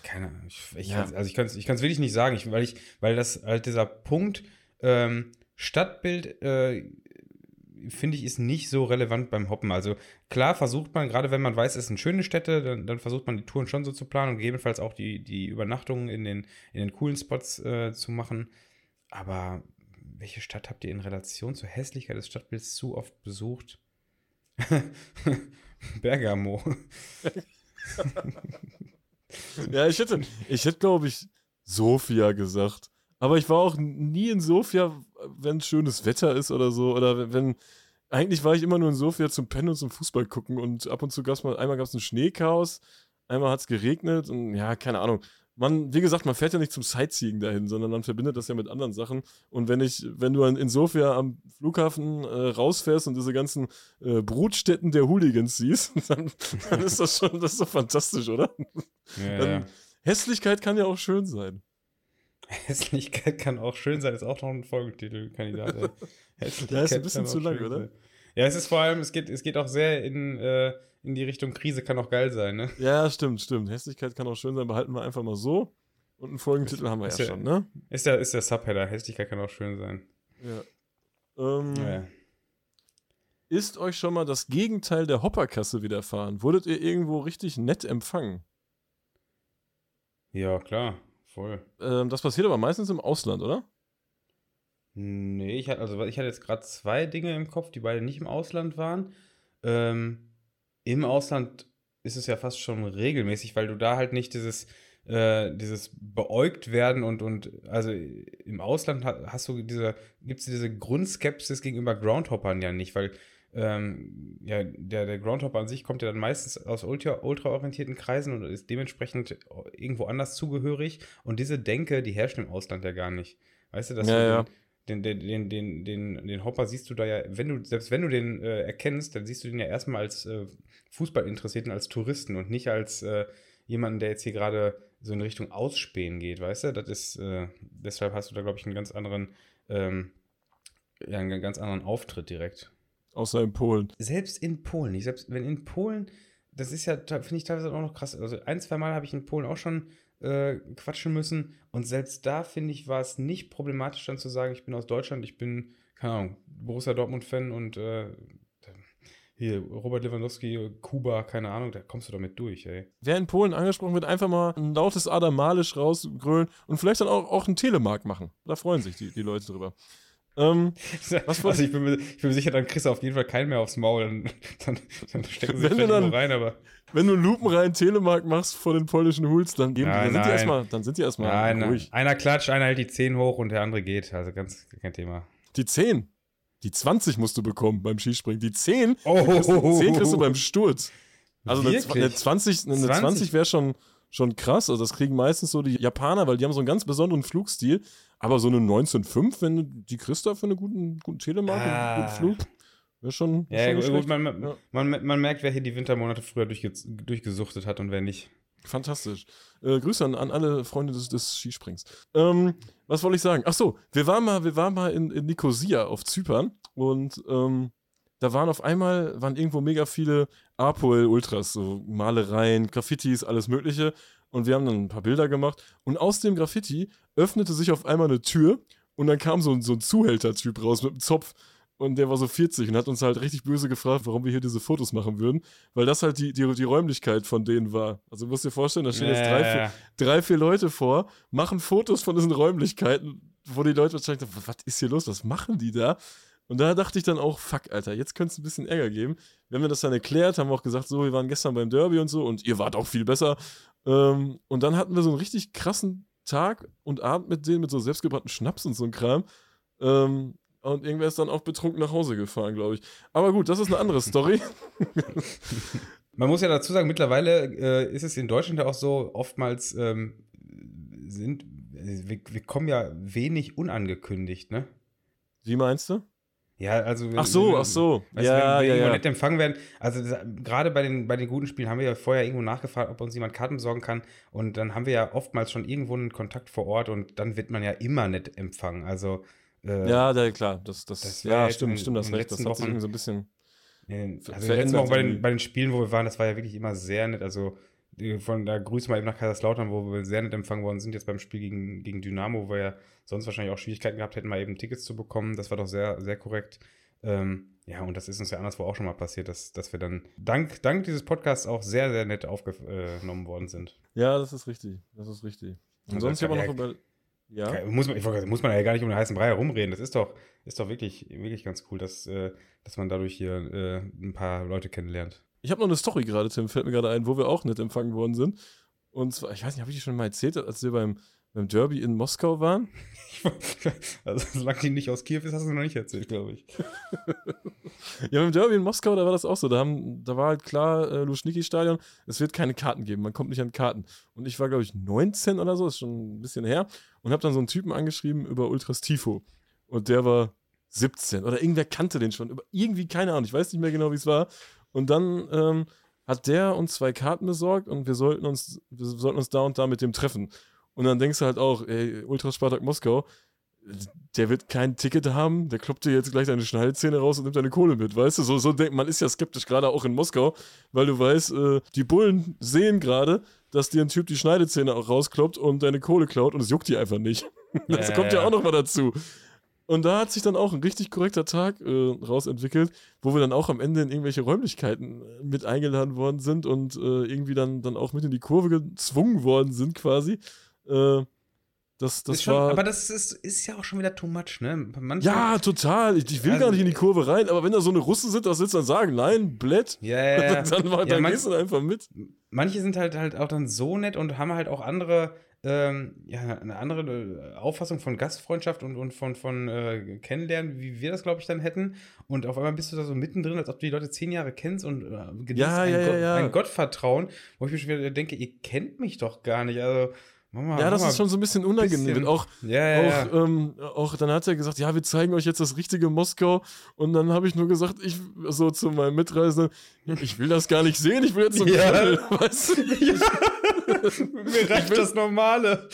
Keine Ahnung. Ich, ich Ja. also ich kann es ich kann's wirklich nicht sagen, ich, weil, ich, weil das halt dieser Punkt ähm, Stadtbild, äh, finde ich, ist nicht so relevant beim Hoppen. Also klar versucht man, gerade wenn man weiß, es sind schöne Städte, dann, dann versucht man die Touren schon so zu planen und gegebenenfalls auch die, die Übernachtungen in den, in den coolen Spots äh, zu machen. Aber welche Stadt habt ihr in Relation zur Hässlichkeit des Stadtbilds zu oft besucht? Bergamo. Ja, ich hätte, ich hätte, glaube ich, Sofia gesagt. Aber ich war auch nie in Sofia, wenn schönes Wetter ist oder so. Oder wenn- wenn. Eigentlich war ich immer nur in Sofia zum Pennen und zum Fußball gucken. Und ab und zu gab es mal, einmal gab es ein Schneechaos, einmal hat es geregnet und ja, keine Ahnung. Man, wie gesagt, man fährt ja nicht zum Sightseeing dahin, sondern man verbindet das ja mit anderen Sachen. Und wenn ich, wenn du in Sofia am Flughafen äh, rausfährst und diese ganzen äh, Brutstätten der Hooligans siehst, dann, dann ist das schon, das ist doch fantastisch, oder? Ja, Dann- ja. Hässlichkeit kann ja auch schön sein. Hässlichkeit kann auch schön sein, ist auch noch ein Folgentitelkandidat. ey. Hässlichkeit Ja, ist ein bisschen zu lang, oder? sein. Ja, es ist vor allem, es geht, es geht auch sehr in, äh, in die Richtung Krise, kann auch geil sein, ne? Ja, stimmt, stimmt. Hässlichkeit kann auch schön sein. Behalten wir einfach mal so. Und einen Folgentitel haben wir ja ja- schon, ne? Ist der, ist der Subheader, Hässlichkeit kann auch schön sein. Ja. Ähm, ja. Ist euch schon mal das Gegenteil der Hopperkasse widerfahren? Wurdet ihr irgendwo richtig nett empfangen? ja klar, voll. Ähm, das passiert aber meistens im Ausland, oder? Nee, ich hatte, also ich hatte jetzt gerade zwei Dinge im Kopf, die beide nicht im Ausland waren. Ähm, Im Ausland ist es ja fast schon regelmäßig, weil du da halt nicht dieses, äh, dieses beäugt werden und, und also im Ausland hast du diese, gibt es diese Grundskepsis gegenüber Groundhoppern ja nicht, weil ähm, ja, der, der Groundhopper an sich kommt ja dann meistens aus ultra, ultraorientierten Kreisen und ist dementsprechend irgendwo anders zugehörig. Und diese Denke, die herrscht im Ausland ja gar nicht. Weißt du, dass ja, du ja. Den, den, den, den, den, den Hopper siehst du da ja, wenn du, selbst wenn du den äh, erkennst, dann siehst du den ja erstmal als äh, Fußballinteressierten, als Touristen und nicht als äh, jemanden, der jetzt hier gerade so in Richtung Ausspähen geht, weißt du? Das ist, äh, deshalb hast du da, glaube ich, einen ganz anderen, ähm, ja, einen ganz anderen Auftritt direkt. Außer in Polen. Selbst in Polen, nicht selbst wenn in Polen, das ist ja, finde ich teilweise auch noch krass. Also ein, zwei Mal habe ich in Polen auch schon äh, quatschen müssen. Und selbst da, finde ich, war es nicht problematisch, dann zu sagen, ich bin aus Deutschland, ich bin, keine Ahnung, Borussia Dortmund-Fan und äh, hier, Robert Lewandowski, Kuba, keine Ahnung, da kommst du damit durch, ey. Wer in Polen angesprochen wird, einfach mal ein lautes Adamalisch rausgrölen und vielleicht dann auch, auch einen Telemark machen. Da freuen sich die, die Leute drüber. Ähm, was also ich bin, mir, ich bin mir sicher, dann kriegst du auf jeden Fall keinen mehr aufs Maul. Dann, dann, dann stecken sie vielleicht dann, rein, aber. Wenn du einen lupenreinen Telemark machst vor den polnischen Hools, dann, geben nein, die, dann, sind die erstmal, dann sind die erstmal nein, ruhig. Einer klatscht, einer hält die 10 hoch und der andere geht. Also ganz kein Thema. Die 10? Die 20 musst du bekommen beim Skispringen. Die 10, oh, kriegst, die 10 kriegst du beim Sturz. Also eine, eine 20, eine 20? 20 wäre schon, schon krass. Also das kriegen meistens so die Japaner, weil die haben so einen ganz besonderen Flugstil. Aber so eine 19.5, wenn du die kriegst da für einen guten, guten Telemark ah. und guten Flug, wäre schon. Ja, schon gut, man, ja. Man, man, merkt, wer hier die Wintermonate früher durchge durchgesuchtet hat und wer nicht. Fantastisch. Äh, Grüße an, an, alle Freunde des, des Skisprings. Ähm, was wollte ich sagen? Ach so, wir waren mal, wir waren mal in, in Nicosia auf Zypern und ähm, da waren auf einmal, waren irgendwo mega viele Apoel-Ultras, so Malereien, Graffitis, alles Mögliche. Und wir haben dann ein paar Bilder gemacht. Und aus dem Graffiti öffnete sich auf einmal eine Tür und dann kam so ein, so ein Zuhälter-Typ raus mit einem Zopf. Und der war so 40 und hat uns halt richtig böse gefragt, warum wir hier diese Fotos machen würden. Weil das halt die, die, die Räumlichkeit von denen war. Also du musst dir vorstellen, da stehen jetzt drei, vier, drei, vier Leute vor, machen Fotos von diesen Räumlichkeiten, wo die Leute wahrscheinlich denken, was ist hier los, was machen die da? Und da dachte ich dann auch, fuck, Alter, jetzt könnte es ein bisschen Ärger geben. Wir haben mir das dann erklärt, haben auch gesagt, so, wir waren gestern beim Derby und so und ihr wart auch viel besser. Ähm, und dann hatten wir so einen richtig krassen Tag und Abend mit denen, mit so selbstgebrannten Schnaps und so ein Kram. Ähm, und irgendwer ist dann auch betrunken nach Hause gefahren, glaube ich. Aber gut, das ist eine andere Story. Man muss ja dazu sagen, mittlerweile äh, ist es in Deutschland ja auch so, oftmals ähm, sind, wir, wir, kommen ja wenig unangekündigt, ne? Wie meinst du? Ja, also. Ach so, ach so. Weißt, ja, wenn wir ja, ja. nicht empfangen werden. Also, gerade bei den, bei den guten Spielen haben wir ja vorher irgendwo nachgefragt, ob uns jemand Karten besorgen kann. Und dann haben wir ja oftmals schon irgendwo einen Kontakt vor Ort und dann wird man ja immer nicht empfangen. Also. Äh, ja, da, klar. Das, das, das ja, stimmt, in, stimmt, das recht. Das hat sich irgendwie so ein bisschen. Also, letzten Wochen bei den, bei den Spielen, wo wir waren, das war ja wirklich immer sehr nett. Also, von da grüße mal eben nach Kaiserslautern, wo wir sehr nett empfangen worden sind, jetzt beim Spiel gegen, gegen Dynamo, wo wir ja sonst wahrscheinlich auch Schwierigkeiten gehabt hätten, mal eben Tickets zu bekommen. Das war doch sehr, sehr korrekt. Ähm, ja, und das ist uns ja anderswo auch schon mal passiert, dass, dass wir dann dank, dank dieses Podcasts auch sehr, sehr nett aufgenommen worden sind. Ja, das ist richtig. Das ist richtig. Und also sonst aber noch über. Ja. Muss man, muss man ja gar nicht um den heißen Brei herumreden. Das ist doch, ist doch wirklich, wirklich ganz cool, dass, äh, dass man dadurch hier äh, ein paar Leute kennenlernt. Ich habe noch eine Story gerade, Tim, fällt mir gerade ein, wo wir auch nicht empfangen worden sind. Und zwar, ich weiß nicht, habe ich die schon mal erzählt, als wir beim, beim Derby in Moskau waren? also, solange die nicht aus Kiew ist, hast du noch nicht erzählt, glaube ich. ja, beim Derby in Moskau, da war das auch so. Da, haben, da war halt klar, äh, Luschniki-Stadion, es wird keine Karten geben, man kommt nicht an Karten. Und ich war, glaube ich, 19 oder so, ist schon ein bisschen her, und habe dann so einen Typen angeschrieben über Ultras Tifo. Und der war 17 oder irgendwer kannte den schon. Irgendwie, keine Ahnung, ich weiß nicht mehr genau, wie es war. Und dann ähm, hat der uns zwei Karten besorgt und wir sollten uns, wir sollten uns da und da mit dem treffen. Und dann denkst du halt auch, ey, Ultra Spartak Moskau, der wird kein Ticket haben, der kloppt dir jetzt gleich deine Schneidezähne raus und nimmt deine Kohle mit, weißt du? So, so denkt man ist ja skeptisch, gerade auch in Moskau, weil du weißt, äh, die Bullen sehen gerade, dass dir ein Typ die Schneidezähne auch rauskloppt und deine Kohle klaut und es juckt die einfach nicht. das ja, kommt ja auch noch mal dazu. Und da hat sich dann auch ein richtig korrekter Tag äh, rausentwickelt, wo wir dann auch am Ende in irgendwelche Räumlichkeiten äh, mit eingeladen worden sind und äh, irgendwie dann, dann auch mit in die Kurve gezwungen worden sind quasi. Äh, das, das schon, war, aber das ist, ist ja auch schon wieder too much, ne? Manchmal, ja, total. Ich, ich will also, gar nicht in die Kurve rein, aber wenn da so eine Russe sind, willst du dann sagen? Nein, Blett? Ja, ja, ja. dann, dann, dann ja, gehst du einfach mit. manche sind halt halt auch dann so nett und haben halt auch andere, ähm, ja, eine andere äh, Auffassung von Gastfreundschaft und, und von, von äh, Kennenlernen, wie wir das, glaube ich, dann hätten. Und auf einmal bist du da so mittendrin, als ob du die Leute zehn Jahre kennst und äh, genießt Ja, ein, ja, Gott, ja, ja. ein Gottvertrauen, wo ich mir schon wieder denke, ihr kennt mich doch gar nicht. Also, mach mal, Ja, das mach ist schon so ein bisschen unangenehm. bisschen- auch, Ja, ja, ja. auch, ähm, auch dann hat er gesagt, ja, wir zeigen euch jetzt das richtige Moskau. Und dann habe ich nur gesagt, ich so zu meinem Mitreisenden, ich will das gar nicht sehen, ich will jetzt so Ja. Weißt du? Mir reicht das Normale.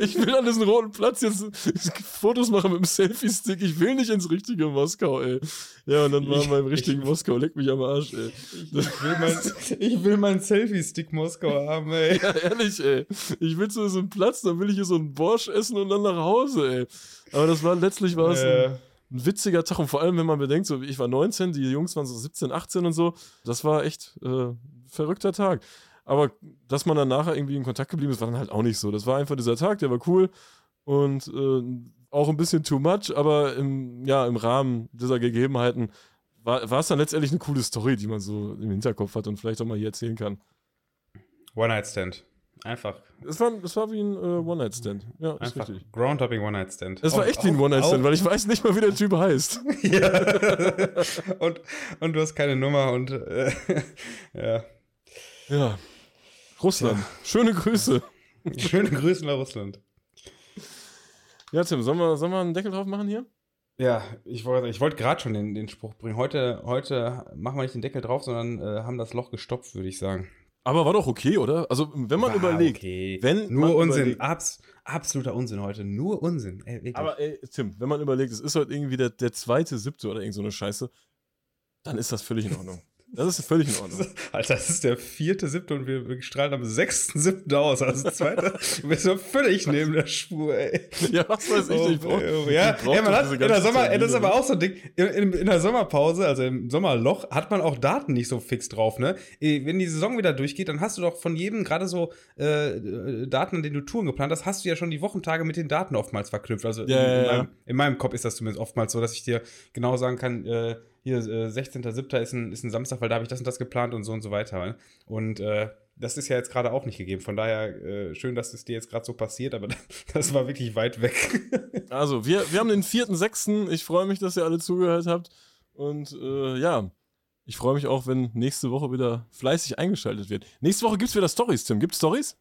Ich will an diesen roten Platz jetzt Fotos machen mit dem Selfie-Stick. Ich will nicht ins richtige Moskau, ey. Ja, und dann war Ich- man im richtigen ich- Moskau, leck mich am Arsch, ey. Ich will mein, ich will mein Selfie-Stick Moskau haben, ey. Ja, ehrlich, ey. Ich will zu so einem Platz, dann will ich hier so einen Borsch essen und dann nach Hause, ey. Aber das war letztlich war es ein, Äh, ein witziger Tag und vor allem, wenn man bedenkt, so ich war 19, die Jungs waren so 17, 18 und so, das war echt äh, ein verrückter Tag. Aber dass man dann nachher irgendwie in Kontakt geblieben ist, war dann halt auch nicht so. Das war einfach dieser Tag, der war cool und äh, auch ein bisschen too much, aber im, ja, im Rahmen dieser Gegebenheiten war, es dann letztendlich eine coole Story, die man so im Hinterkopf hat und vielleicht auch mal hier erzählen kann. One-Night-Stand. Einfach. Es war, es war wie ein äh, One-Night-Stand. Ja, ist Einfach richtig. Groundhopping One-Night-Stand. Es war Und echt wie ein auch- One-Night-Stand, auch- weil ich weiß nicht mal, wie der Typ heißt. ja. und, und du hast keine Nummer und äh, ja. Ja. Russland. Schöne Grüße. Schöne Grüße nach Russland. Ja, Tim, sollen wir, sollen wir einen Deckel drauf machen hier? Ja, ich wollte ich wollte gerade schon den, den Spruch bringen. Heute, heute machen wir nicht den Deckel drauf, sondern äh, haben das Loch gestopft, würde ich sagen. Aber war doch okay, oder? Also, wenn man War überlegt. okay. wenn Nur Unsinn. Abs absoluter Unsinn heute. Nur Unsinn. Ey. Aber ey, Tim, wenn man überlegt, es ist heute irgendwie der, der zweite, siebte oder irgend so eine Scheiße, dann ist das völlig in Ordnung. Das ist völlig in Ordnung. Alter, das ist der vierte, siebte und wir, wir strahlen am sechsten, siebten aus. Also das zweite, du bist so völlig neben der Spur, ey. Ja, was weiß ich, ich brauch, oh, ja, ich brauch ja, man hat in der Sommer, Termine das ist aber nicht. auch so ein Ding, in, in, in der Sommerpause, also im Sommerloch, hat man auch Daten nicht so fix drauf, ne? Wenn die Saison wieder durchgeht, dann hast du doch von jedem gerade so äh, äh, Daten, an denen du Touren geplant hast, hast du ja schon die Wochentage mit den Daten oftmals verknüpft. Also ja, in, ja. meinem, in meinem Kopf ist das zumindest oftmals so, dass ich dir genau sagen kann, äh, hier äh, 16.07. Ist ein, ist ein Samstag, weil da habe ich das und das geplant und so und so weiter. Ne? Und äh, das ist ja jetzt gerade auch nicht gegeben. Von daher äh, schön, dass es dir jetzt gerade so passiert, aber das war wirklich weit weg. Also, wir, wir haben den 4.6. Ich freue mich, dass ihr alle zugehört habt. Und äh, ja, ich freue mich auch, wenn nächste Woche wieder fleißig eingeschaltet wird. Nächste Woche gibt es wieder Stories, Tim. Gibt es Stories?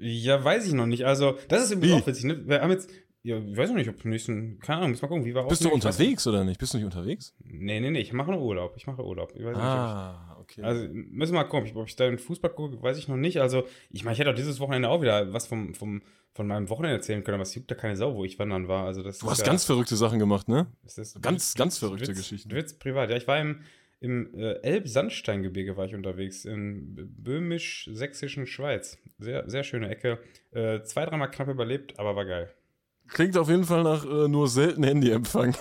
ja, weiß ich noch nicht. Also, das ist übrigens Wie? auch witzig. Ne? Wir haben jetzt, ja, ich weiß noch nicht, ob nächsten, keine Ahnung, muss mal gucken, wie war Bist du unterwegs oder nicht? Bist du nicht unterwegs? Nee, nee, nee, ich mache nur Urlaub. Ich mache Urlaub. Ich weiß nicht, ich Ah, okay. Also müssen wir mal gucken, ob ich da in Fußball gucke, weiß ich noch nicht. Also ich meine, ich hätte auch dieses Wochenende auch wieder was vom, vom, von meinem Wochenende erzählen können, aber es juckt da keine Sau, wo ich wandern war. Also das du hast ja, ganz verrückte Sachen gemacht, ne? das ist, ganz, ganz verrückte Witz, Geschichten. Witz privat. Ja, ich war im, im äh, Elb-Sandsteingebirge war ich unterwegs, in böhmisch-sächsischen Schweiz. Sehr, sehr schöne Ecke. Äh, zwei, dreimal knapp überlebt, aber war geil. Klingt auf jeden Fall nach äh, nur selten Handyempfang.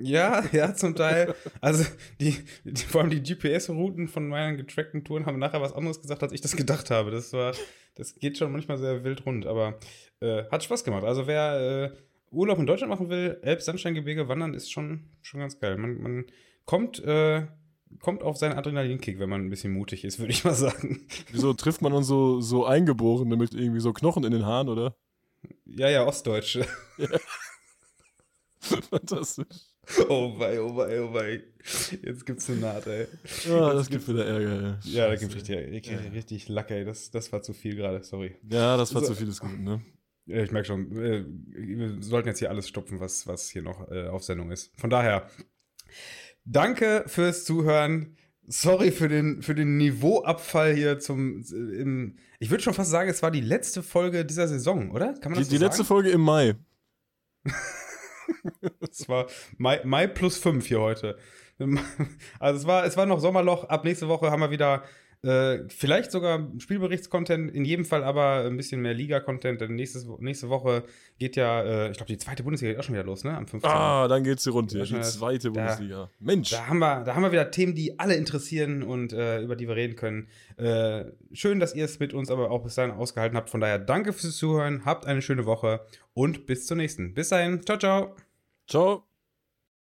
Ja, ja, zum Teil. Also, die, die, vor allem die GPS-Routen von meinen getrackten Touren haben nachher was anderes gesagt, als ich das gedacht habe. Das war, das geht schon manchmal sehr wild rund, aber äh, hat Spaß gemacht. Also, wer äh, Urlaub in Deutschland machen will, Elb-Sandsteingebirge wandern, ist schon, schon ganz geil. Man, man kommt, äh, kommt auf seinen Adrenalinkick, wenn man ein bisschen mutig ist, würde ich mal sagen. Wieso trifft man uns so, so Eingeborene mit irgendwie so Knochen in den Haaren, oder? Ja, ja, Ostdeutsche. Fantastisch. Oh wei, oh wei, oh wei. Jetzt gibt's eine Naht, ey. Ja, das gibt wieder Ärger. ey. Ja, da gibt's richtig, richtig, richtig Lack, ey. Das, das war zu viel gerade, sorry. Ja, das war So. zu vieles Guten, ne? Ja, ich merke schon, äh, wir sollten jetzt hier alles stopfen, was, was hier noch äh, auf Sendung ist. Von daher, danke fürs Zuhören. Sorry für den, für den Niveauabfall hier zum. Im, ich würde schon fast sagen, es war die letzte Folge dieser Saison, oder? Kann man Die, das so die letzte? Folge im Mai. Es war Mai, Mai plus 5 hier heute. Also es war, es war noch Sommerloch. Ab nächste Woche haben wir wieder äh, vielleicht sogar Spielberichtscontent, in jedem Fall aber ein bisschen mehr Liga-Content. Denn nächstes, nächste Woche geht ja, äh, ich glaube, die zweite Bundesliga geht auch schon wieder los, ne? Am 15. Ah, dann geht's hier runter. Die zweite da- Bundesliga. Mensch. Da haben, wir, da haben wir wieder Themen, die alle interessieren und äh, über die wir reden können. Äh, schön, dass ihr es mit uns aber auch bis dahin ausgehalten habt. Von daher danke fürs Zuhören, habt eine schöne Woche und bis zur nächsten. Bis dahin, ciao, ciao. Ciao.